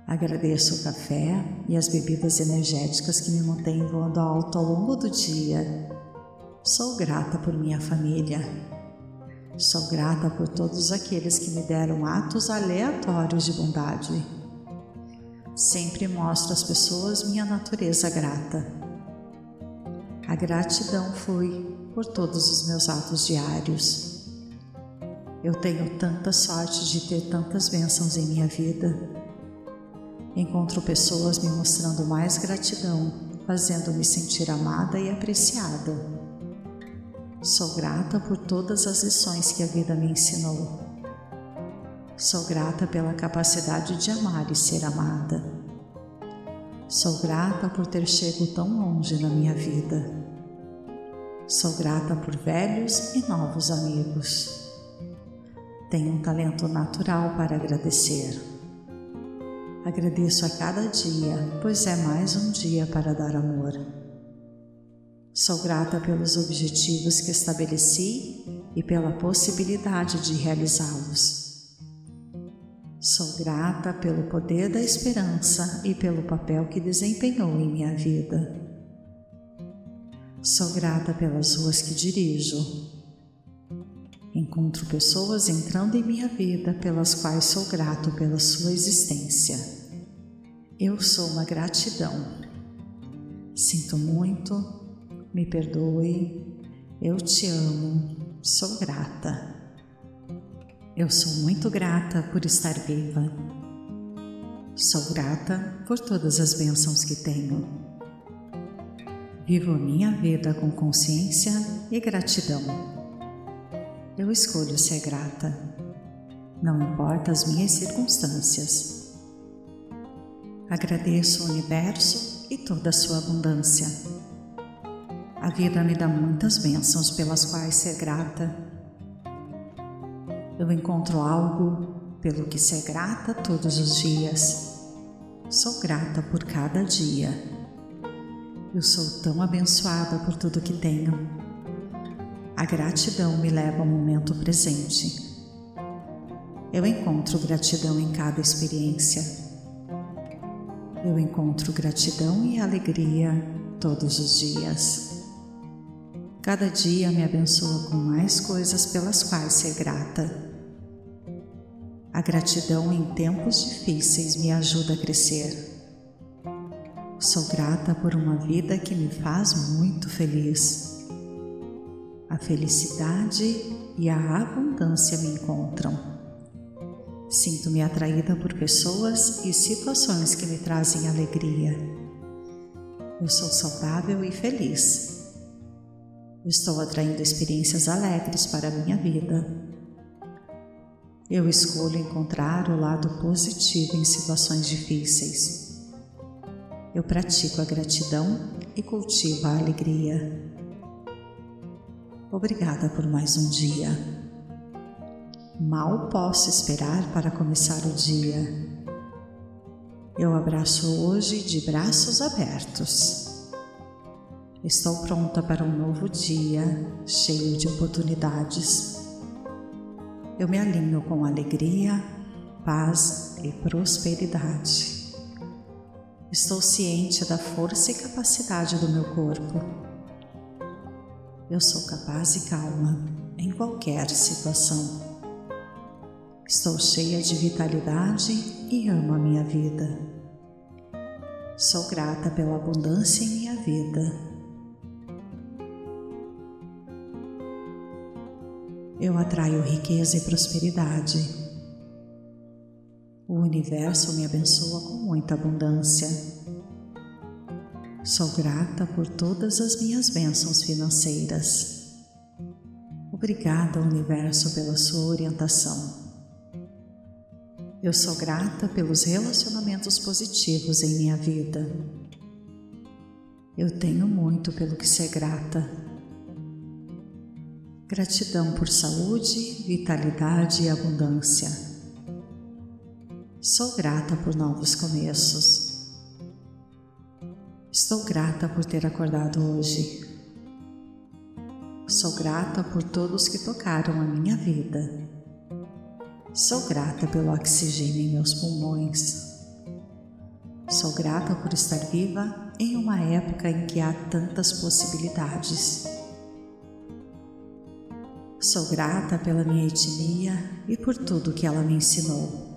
Agradeço o café e as bebidas energéticas que me mantêm voando alto ao longo do dia Sou grata por minha família. Sou grata por todos aqueles que me deram atos aleatórios de bondade. Sempre mostro às pessoas minha natureza grata. A gratidão flui por todos os meus atos diários. Eu tenho tanta sorte de ter tantas bênçãos em minha vida. Encontro pessoas me mostrando mais gratidão, fazendo-me sentir amada e apreciada. Sou grata por todas as lições que a vida me ensinou. Sou grata pela capacidade de amar e ser amada. Sou grata por ter chego tão longe na minha vida. Sou grata por velhos e novos amigos. Tenho um talento natural para agradecer. Agradeço a cada dia, pois é mais um dia para dar amor. Sou grata pelos objetivos que estabeleci e pela possibilidade de realizá-los. Sou grata pelo poder da esperança e pelo papel que desempenhou em minha vida. Sou grata pelas ruas que dirijo. Encontro pessoas entrando em minha vida pelas quais sou grato pela sua existência. Eu sou uma gratidão. Sinto muito, me perdoe, eu te amo, sou grata. Eu sou muito grata por estar viva. Sou grata por todas as bênçãos que tenho. Vivo minha vida com consciência e gratidão. Eu escolho ser grata, não importa as minhas circunstâncias. Agradeço o universo e toda a sua abundância a vida me dá muitas bênçãos pelas quais ser grata. Eu encontro algo pelo que ser grata todos os dias. Sou grata por cada dia. Eu sou tão abençoada por tudo que tenho. A gratidão me leva ao momento presente. Eu encontro gratidão em cada experiência. Eu encontro gratidão e alegria todos os dias. Cada dia me abençoa com mais coisas pelas quais ser grata. A gratidão em tempos difíceis me ajuda a crescer. Sou grata por uma vida que me faz muito feliz. A felicidade e a abundância me encontram. Sinto-me atraída por pessoas e situações que me trazem alegria. Eu sou saudável e feliz Estou atraindo experiências alegres para a minha vida. Eu escolho encontrar o lado positivo em situações difíceis. Eu pratico a gratidão e cultivo a alegria. Obrigada por mais um dia. Mal posso esperar para começar o dia. Eu abraço hoje de braços abertos. Estou pronta para um novo dia cheio de oportunidades. Eu me alinho com alegria, paz e prosperidade. Estou ciente da força e capacidade do meu corpo. Eu sou capaz e calma em qualquer situação. Estou cheia de vitalidade e amo a minha vida. Sou grata pela abundância em minha vida eu atraio riqueza e prosperidade. O universo me abençoa com muita abundância. Sou grata por todas as minhas bênçãos financeiras. Obrigada, universo, pela sua orientação. Eu sou grata pelos relacionamentos positivos em minha vida. Eu tenho muito pelo que ser grata. Gratidão por saúde, vitalidade e abundância. Sou grata por novos começos. Estou grata por ter acordado hoje. Sou grata por todos que tocaram a minha vida. Sou grata pelo oxigênio em meus pulmões. Sou grata por estar viva em uma época em que há tantas possibilidades. Sou grata pela minha etnia e por tudo que ela me ensinou.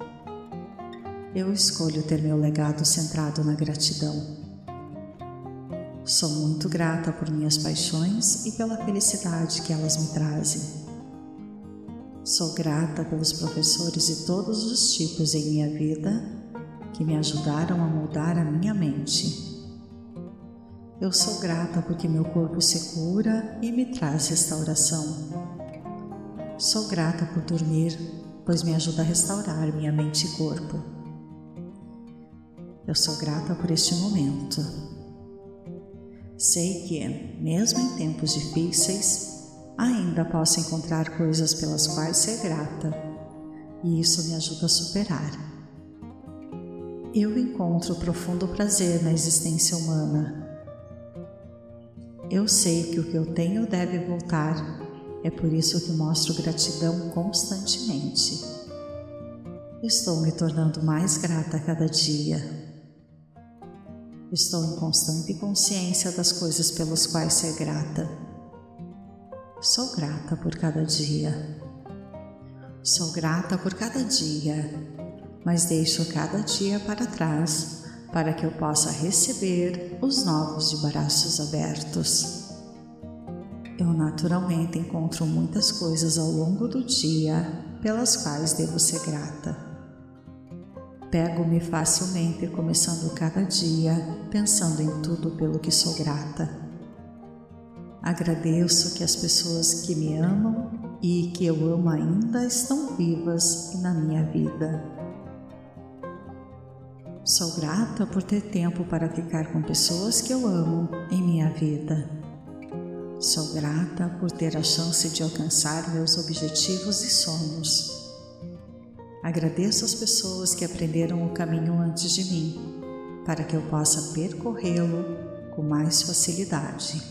Eu escolho ter meu legado centrado na gratidão. Sou muito grata por minhas paixões e pela felicidade que elas me trazem. Sou grata pelos professores de todos os tipos em minha vida que me ajudaram a moldar a minha mente. Eu sou grata porque meu corpo se cura e me traz restauração. Sou grata por dormir, pois me ajuda a restaurar minha mente e corpo. Eu sou grata por este momento Sei que, mesmo em tempos difíceis, ainda posso encontrar coisas pelas quais ser grata, e isso me ajuda a superar. Eu encontro profundo prazer na existência humana. Eu sei que o que eu tenho deve voltar, é por isso que mostro gratidão constantemente. Estou me tornando mais grata a cada dia Estou em constante consciência das coisas pelas quais ser grata. Sou grata por cada dia. Sou grata por cada dia, mas deixo cada dia para trás para que eu possa receber os novos de braços abertos. Eu naturalmente encontro muitas coisas ao longo do dia pelas quais devo ser grata. Pego-me facilmente começando cada dia pensando em tudo pelo que sou grata. Agradeço que as pessoas que me amam e que eu amo ainda estão vivas na minha vida. Sou grata por ter tempo para ficar com pessoas que eu amo em minha vida. Sou grata por ter a chance de alcançar meus objetivos e sonhos. Agradeço as pessoas que aprenderam o caminho antes de mim, para que eu possa percorrê-lo com mais facilidade.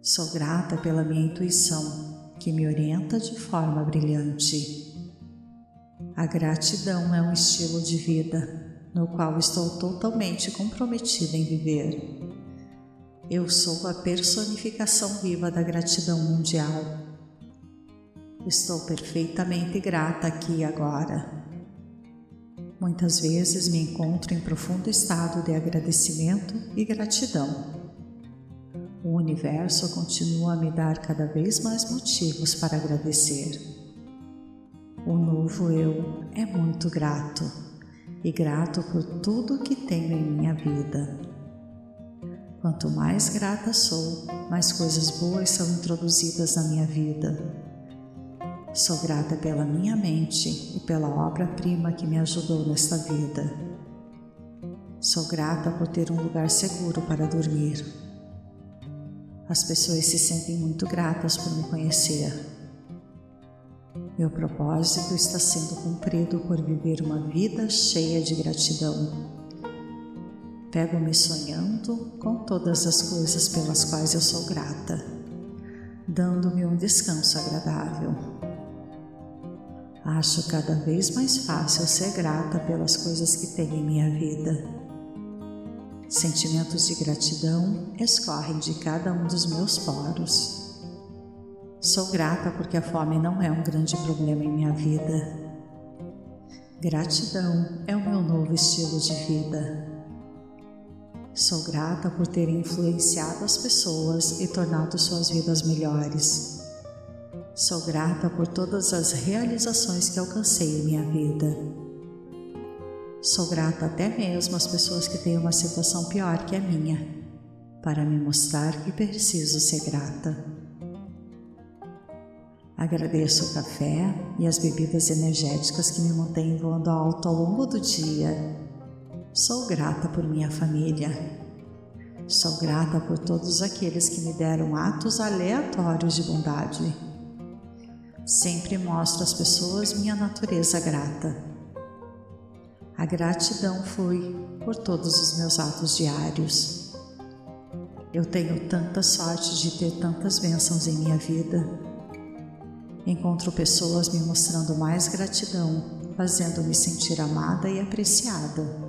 Sou grata pela minha intuição, que me orienta de forma brilhante. A gratidão é um estilo de vida no qual estou totalmente comprometida em viver. Eu sou a personificação viva da gratidão mundial Estou perfeitamente grata aqui e agora. Muitas vezes me encontro em profundo estado de agradecimento e gratidão. O universo continua a me dar cada vez mais motivos para agradecer. O novo eu é muito grato e grato por tudo que tenho em minha vida. Quanto mais grata sou, mais coisas boas são introduzidas na minha vida Sou grata pela minha mente e pela obra-prima que me ajudou nesta vida. Sou grata por ter um lugar seguro para dormir. As pessoas se sentem muito gratas por me conhecer. Meu propósito está sendo cumprido por viver uma vida cheia de gratidão. Pego-me sonhando com todas as coisas pelas quais eu sou grata, dando-me um descanso agradável. Acho cada vez mais fácil ser grata pelas coisas que tenho em minha vida. Sentimentos de gratidão escorrem de cada um dos meus poros. Sou grata porque a fome não é um grande problema em minha vida. Gratidão é o meu novo estilo de vida. Sou grata por ter influenciado as pessoas e tornado suas vidas melhores. Sou grata por todas as realizações que alcancei em minha vida. Sou grata até mesmo às pessoas que têm uma situação pior que a minha, para me mostrar que preciso ser grata. Agradeço o café e as bebidas energéticas que me mantêm voando alto ao longo do dia. Sou grata por minha família. Sou grata por todos aqueles que me deram atos aleatórios de bondade. Sempre mostro às pessoas minha natureza grata. A gratidão flui por todos os meus atos diários. Eu tenho tanta sorte de ter tantas bênçãos em minha vida. Encontro pessoas me mostrando mais gratidão, fazendo-me sentir amada e apreciada.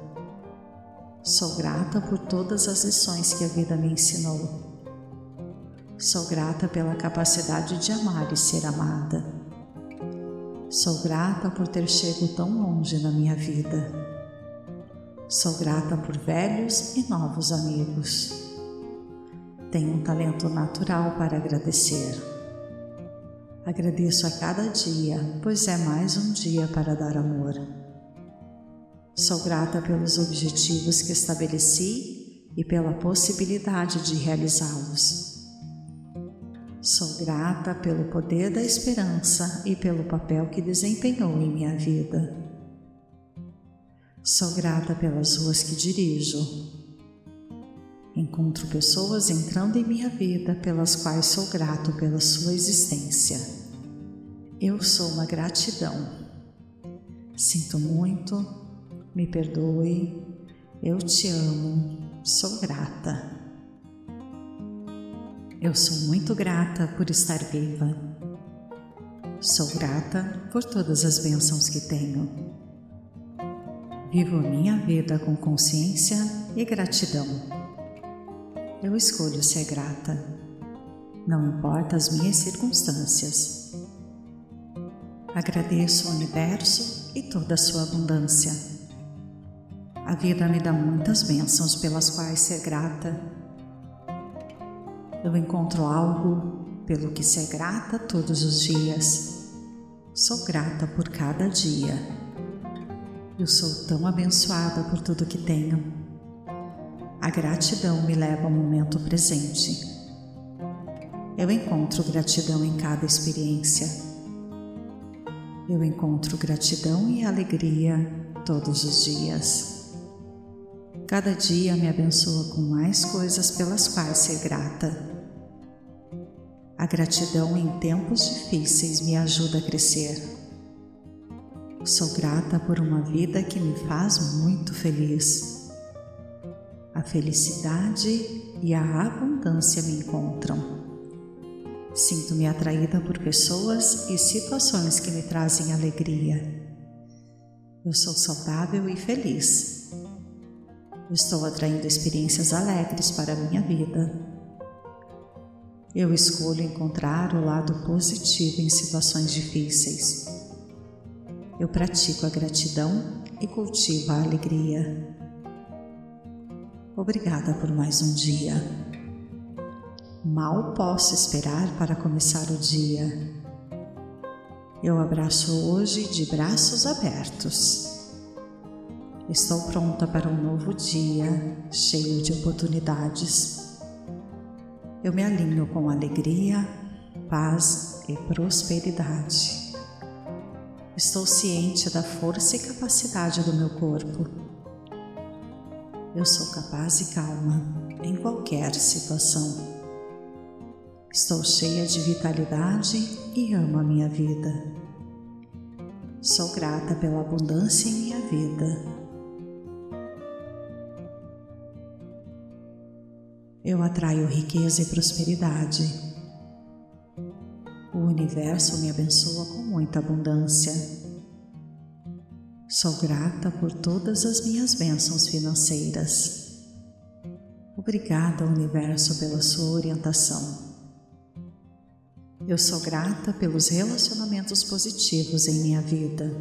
Sou grata por todas as lições que a vida me ensinou. Sou grata pela capacidade de amar e ser amada. Sou grata por ter chegado tão longe na minha vida. Sou grata por velhos e novos amigos. Tenho um talento natural para agradecer. Agradeço a cada dia, pois é mais um dia para dar amor. Sou grata pelos objetivos que estabeleci e pela possibilidade de realizá-los. Sou grata pelo poder da esperança e pelo papel que desempenhou em minha vida. Sou grata pelas ruas que dirijo. Encontro pessoas entrando em minha vida pelas quais sou grato pela sua existência. Eu sou uma gratidão. Sinto muito, me perdoe, eu te amo, sou grata. Eu sou muito grata por estar viva. Sou grata por todas as bênçãos que tenho. Vivo minha vida com consciência e gratidão. Eu escolho ser grata, não importa as minhas circunstâncias. Agradeço ao universo e toda a sua abundância a vida me dá muitas bênçãos pelas quais ser grata. Eu encontro algo pelo que ser grata todos os dias. Sou grata por cada dia. Eu sou tão abençoada por tudo que tenho. A gratidão me leva ao momento presente. Eu encontro gratidão em cada experiência. Eu encontro gratidão e alegria todos os dias. Cada dia me abençoa com mais coisas pelas quais ser grata. A gratidão em tempos difíceis me ajuda a crescer. Sou grata por uma vida que me faz muito feliz. A felicidade e a abundância me encontram. Sinto-me atraída por pessoas e situações que me trazem alegria. Eu sou saudável e feliz Estou atraindo experiências alegres para a minha vida. Eu escolho encontrar o lado positivo em situações difíceis. Eu pratico a gratidão e cultivo a alegria. Obrigada por mais um dia. Mal posso esperar para começar o dia. Eu abraço hoje de braços abertos. Estou pronta para um novo dia cheio de oportunidades. Eu me alinho com alegria, paz e prosperidade. Estou ciente da força e capacidade do meu corpo. Eu sou capaz e calma em qualquer situação. Estou cheia de vitalidade e amo a minha vida. Sou grata pela abundância em minha vida eu atraio riqueza e prosperidade. O universo me abençoa com muita abundância. Sou grata por todas as minhas bênçãos financeiras. Obrigada, universo, pela sua orientação. Eu sou grata pelos relacionamentos positivos em minha vida.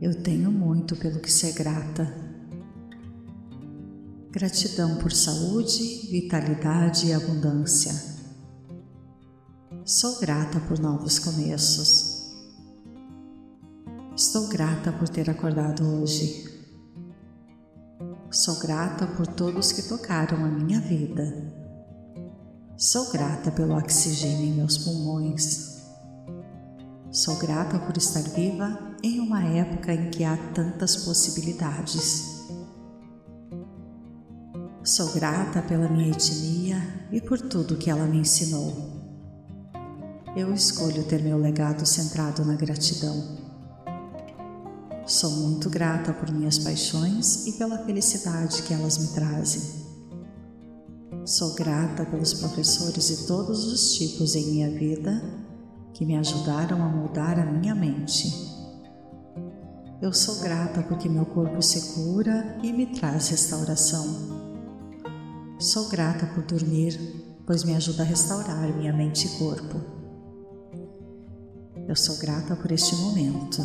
Eu tenho muito pelo que ser grata. Gratidão por saúde, vitalidade e abundância. Sou grata por novos começos. Estou grata por ter acordado hoje. Sou grata por todos que tocaram a minha vida. Sou grata pelo oxigênio em meus pulmões. Sou grata por estar viva em uma época em que há tantas possibilidades. Sou grata pela minha etnia e por tudo que ela me ensinou. Eu escolho ter meu legado centrado na gratidão. Sou muito grata por minhas paixões e pela felicidade que elas me trazem. Sou grata pelos professores de todos os tipos em minha vida que me ajudaram a moldar a minha mente. Eu sou grata porque meu corpo se cura e me traz restauração. Sou grata por dormir, pois me ajuda a restaurar minha mente e corpo. Eu sou grata por este momento.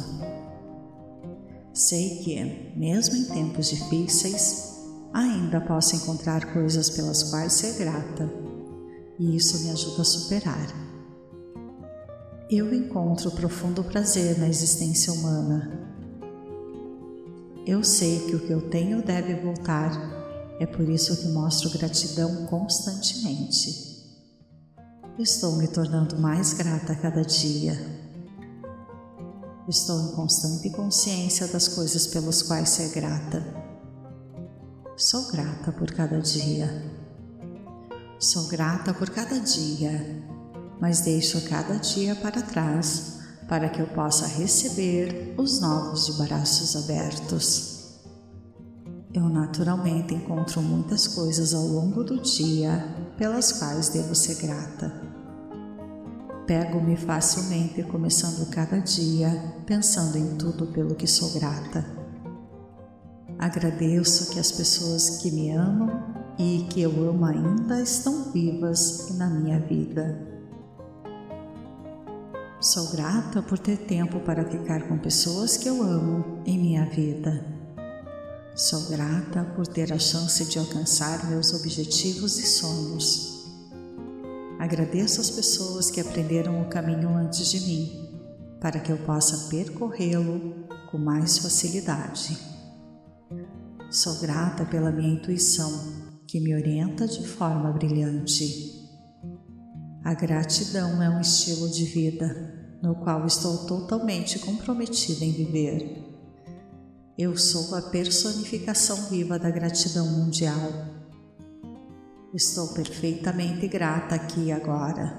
Sei que, mesmo em tempos difíceis, ainda posso encontrar coisas pelas quais ser grata, e isso me ajuda a superar. Eu encontro profundo prazer na existência humana. Eu sei que o que eu tenho deve voltar, é por isso que mostro gratidão constantemente. Estou me tornando mais grata a cada dia. Estou em constante consciência das coisas pelas quais ser grata. Sou grata por cada dia. Sou grata por cada dia, mas deixo cada dia para trás para que eu possa receber os novos de braços abertos. Eu naturalmente encontro muitas coisas ao longo do dia pelas quais devo ser grata. Pego-me facilmente começando cada dia pensando em tudo pelo que sou grata. Agradeço que as pessoas que me amam e que eu amo ainda estão vivas na minha vida. Sou grata por ter tempo para ficar com pessoas que eu amo em minha vida. Sou grata por ter a chance de alcançar meus objetivos e sonhos. Agradeço as pessoas que aprenderam o caminho antes de mim, para que eu possa percorrê-lo com mais facilidade. Sou grata pela minha intuição, que me orienta de forma brilhante. A gratidão é um estilo de vida no qual estou totalmente comprometida em viver. Eu sou a personificação viva da gratidão mundial Estou perfeitamente grata aqui e agora.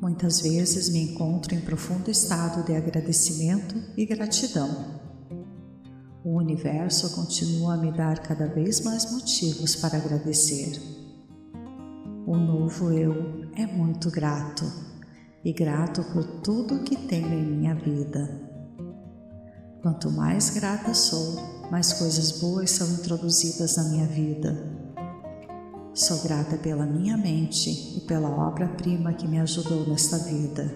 Muitas vezes me encontro em profundo estado de agradecimento e gratidão. O universo continua a me dar cada vez mais motivos para agradecer. O novo eu é muito grato e grato por tudo que tenho em minha vida. Quanto mais grata sou, mais coisas boas são introduzidas na minha vida Sou grata pela minha mente e pela obra-prima que me ajudou nesta vida.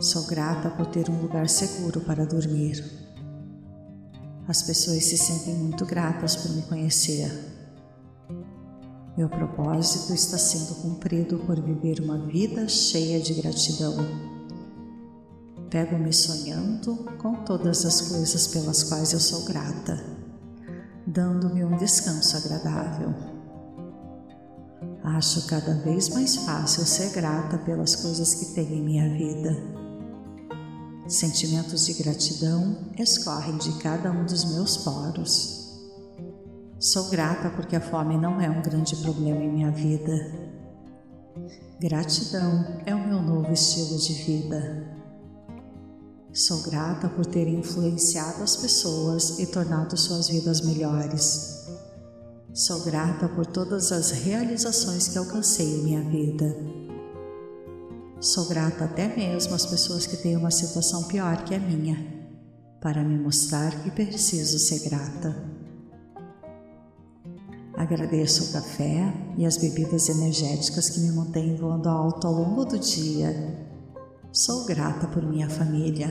Sou grata por ter um lugar seguro para dormir. As pessoas se sentem muito gratas por me conhecer. Meu propósito está sendo cumprido por viver uma vida cheia de gratidão. Pego-me sonhando com todas as coisas pelas quais eu sou grata, dando-me um descanso agradável. Acho cada vez mais fácil ser grata pelas coisas que tenho em minha vida. Sentimentos de gratidão escorrem de cada um dos meus poros. Sou grata porque a fome não é um grande problema em minha vida. Gratidão é o meu novo estilo de vida. Sou grata por ter influenciado as pessoas e tornado suas vidas melhores. Sou grata por todas as realizações que alcancei em minha vida. Sou grata até mesmo às pessoas que têm uma situação pior que a minha, para me mostrar que preciso ser grata. Agradeço o café e as bebidas energéticas que me mantêm voando alto ao longo do dia. Sou grata por minha família.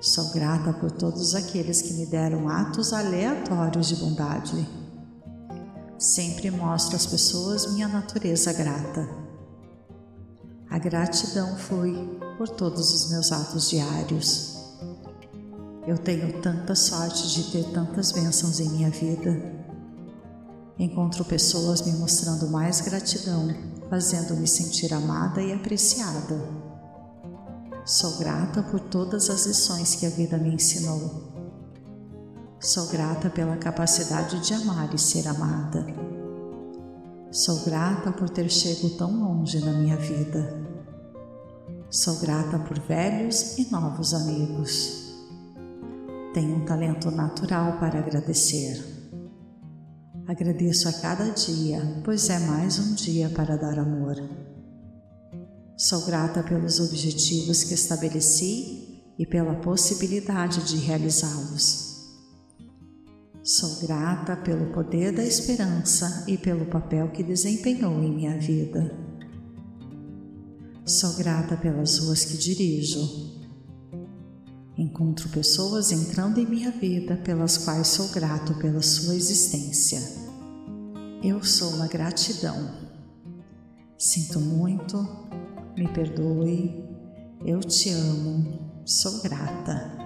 Sou grata por todos aqueles que me deram atos aleatórios de bondade Sempre mostro às pessoas minha natureza grata. A gratidão flui por todos os meus atos diários. Eu tenho tanta sorte de ter tantas bênçãos em minha vida. Encontro pessoas me mostrando mais gratidão, fazendo-me sentir amada e apreciada. Sou grata por todas as lições que a vida me ensinou. Sou grata pela capacidade de amar e ser amada. Sou grata por ter chegado tão longe na minha vida. Sou grata por velhos e novos amigos. Tenho um talento natural para agradecer. Agradeço a cada dia, pois é mais um dia para dar amor. Sou grata pelos objetivos que estabeleci e pela possibilidade de realizá-los. Sou grata pelo poder da esperança e pelo papel que desempenhou em minha vida. Sou grata pelas ruas que dirijo. Encontro pessoas entrando em minha vida pelas quais sou grato pela sua existência. Eu sou uma gratidão. Sinto muito, me perdoe, eu te amo, sou grata.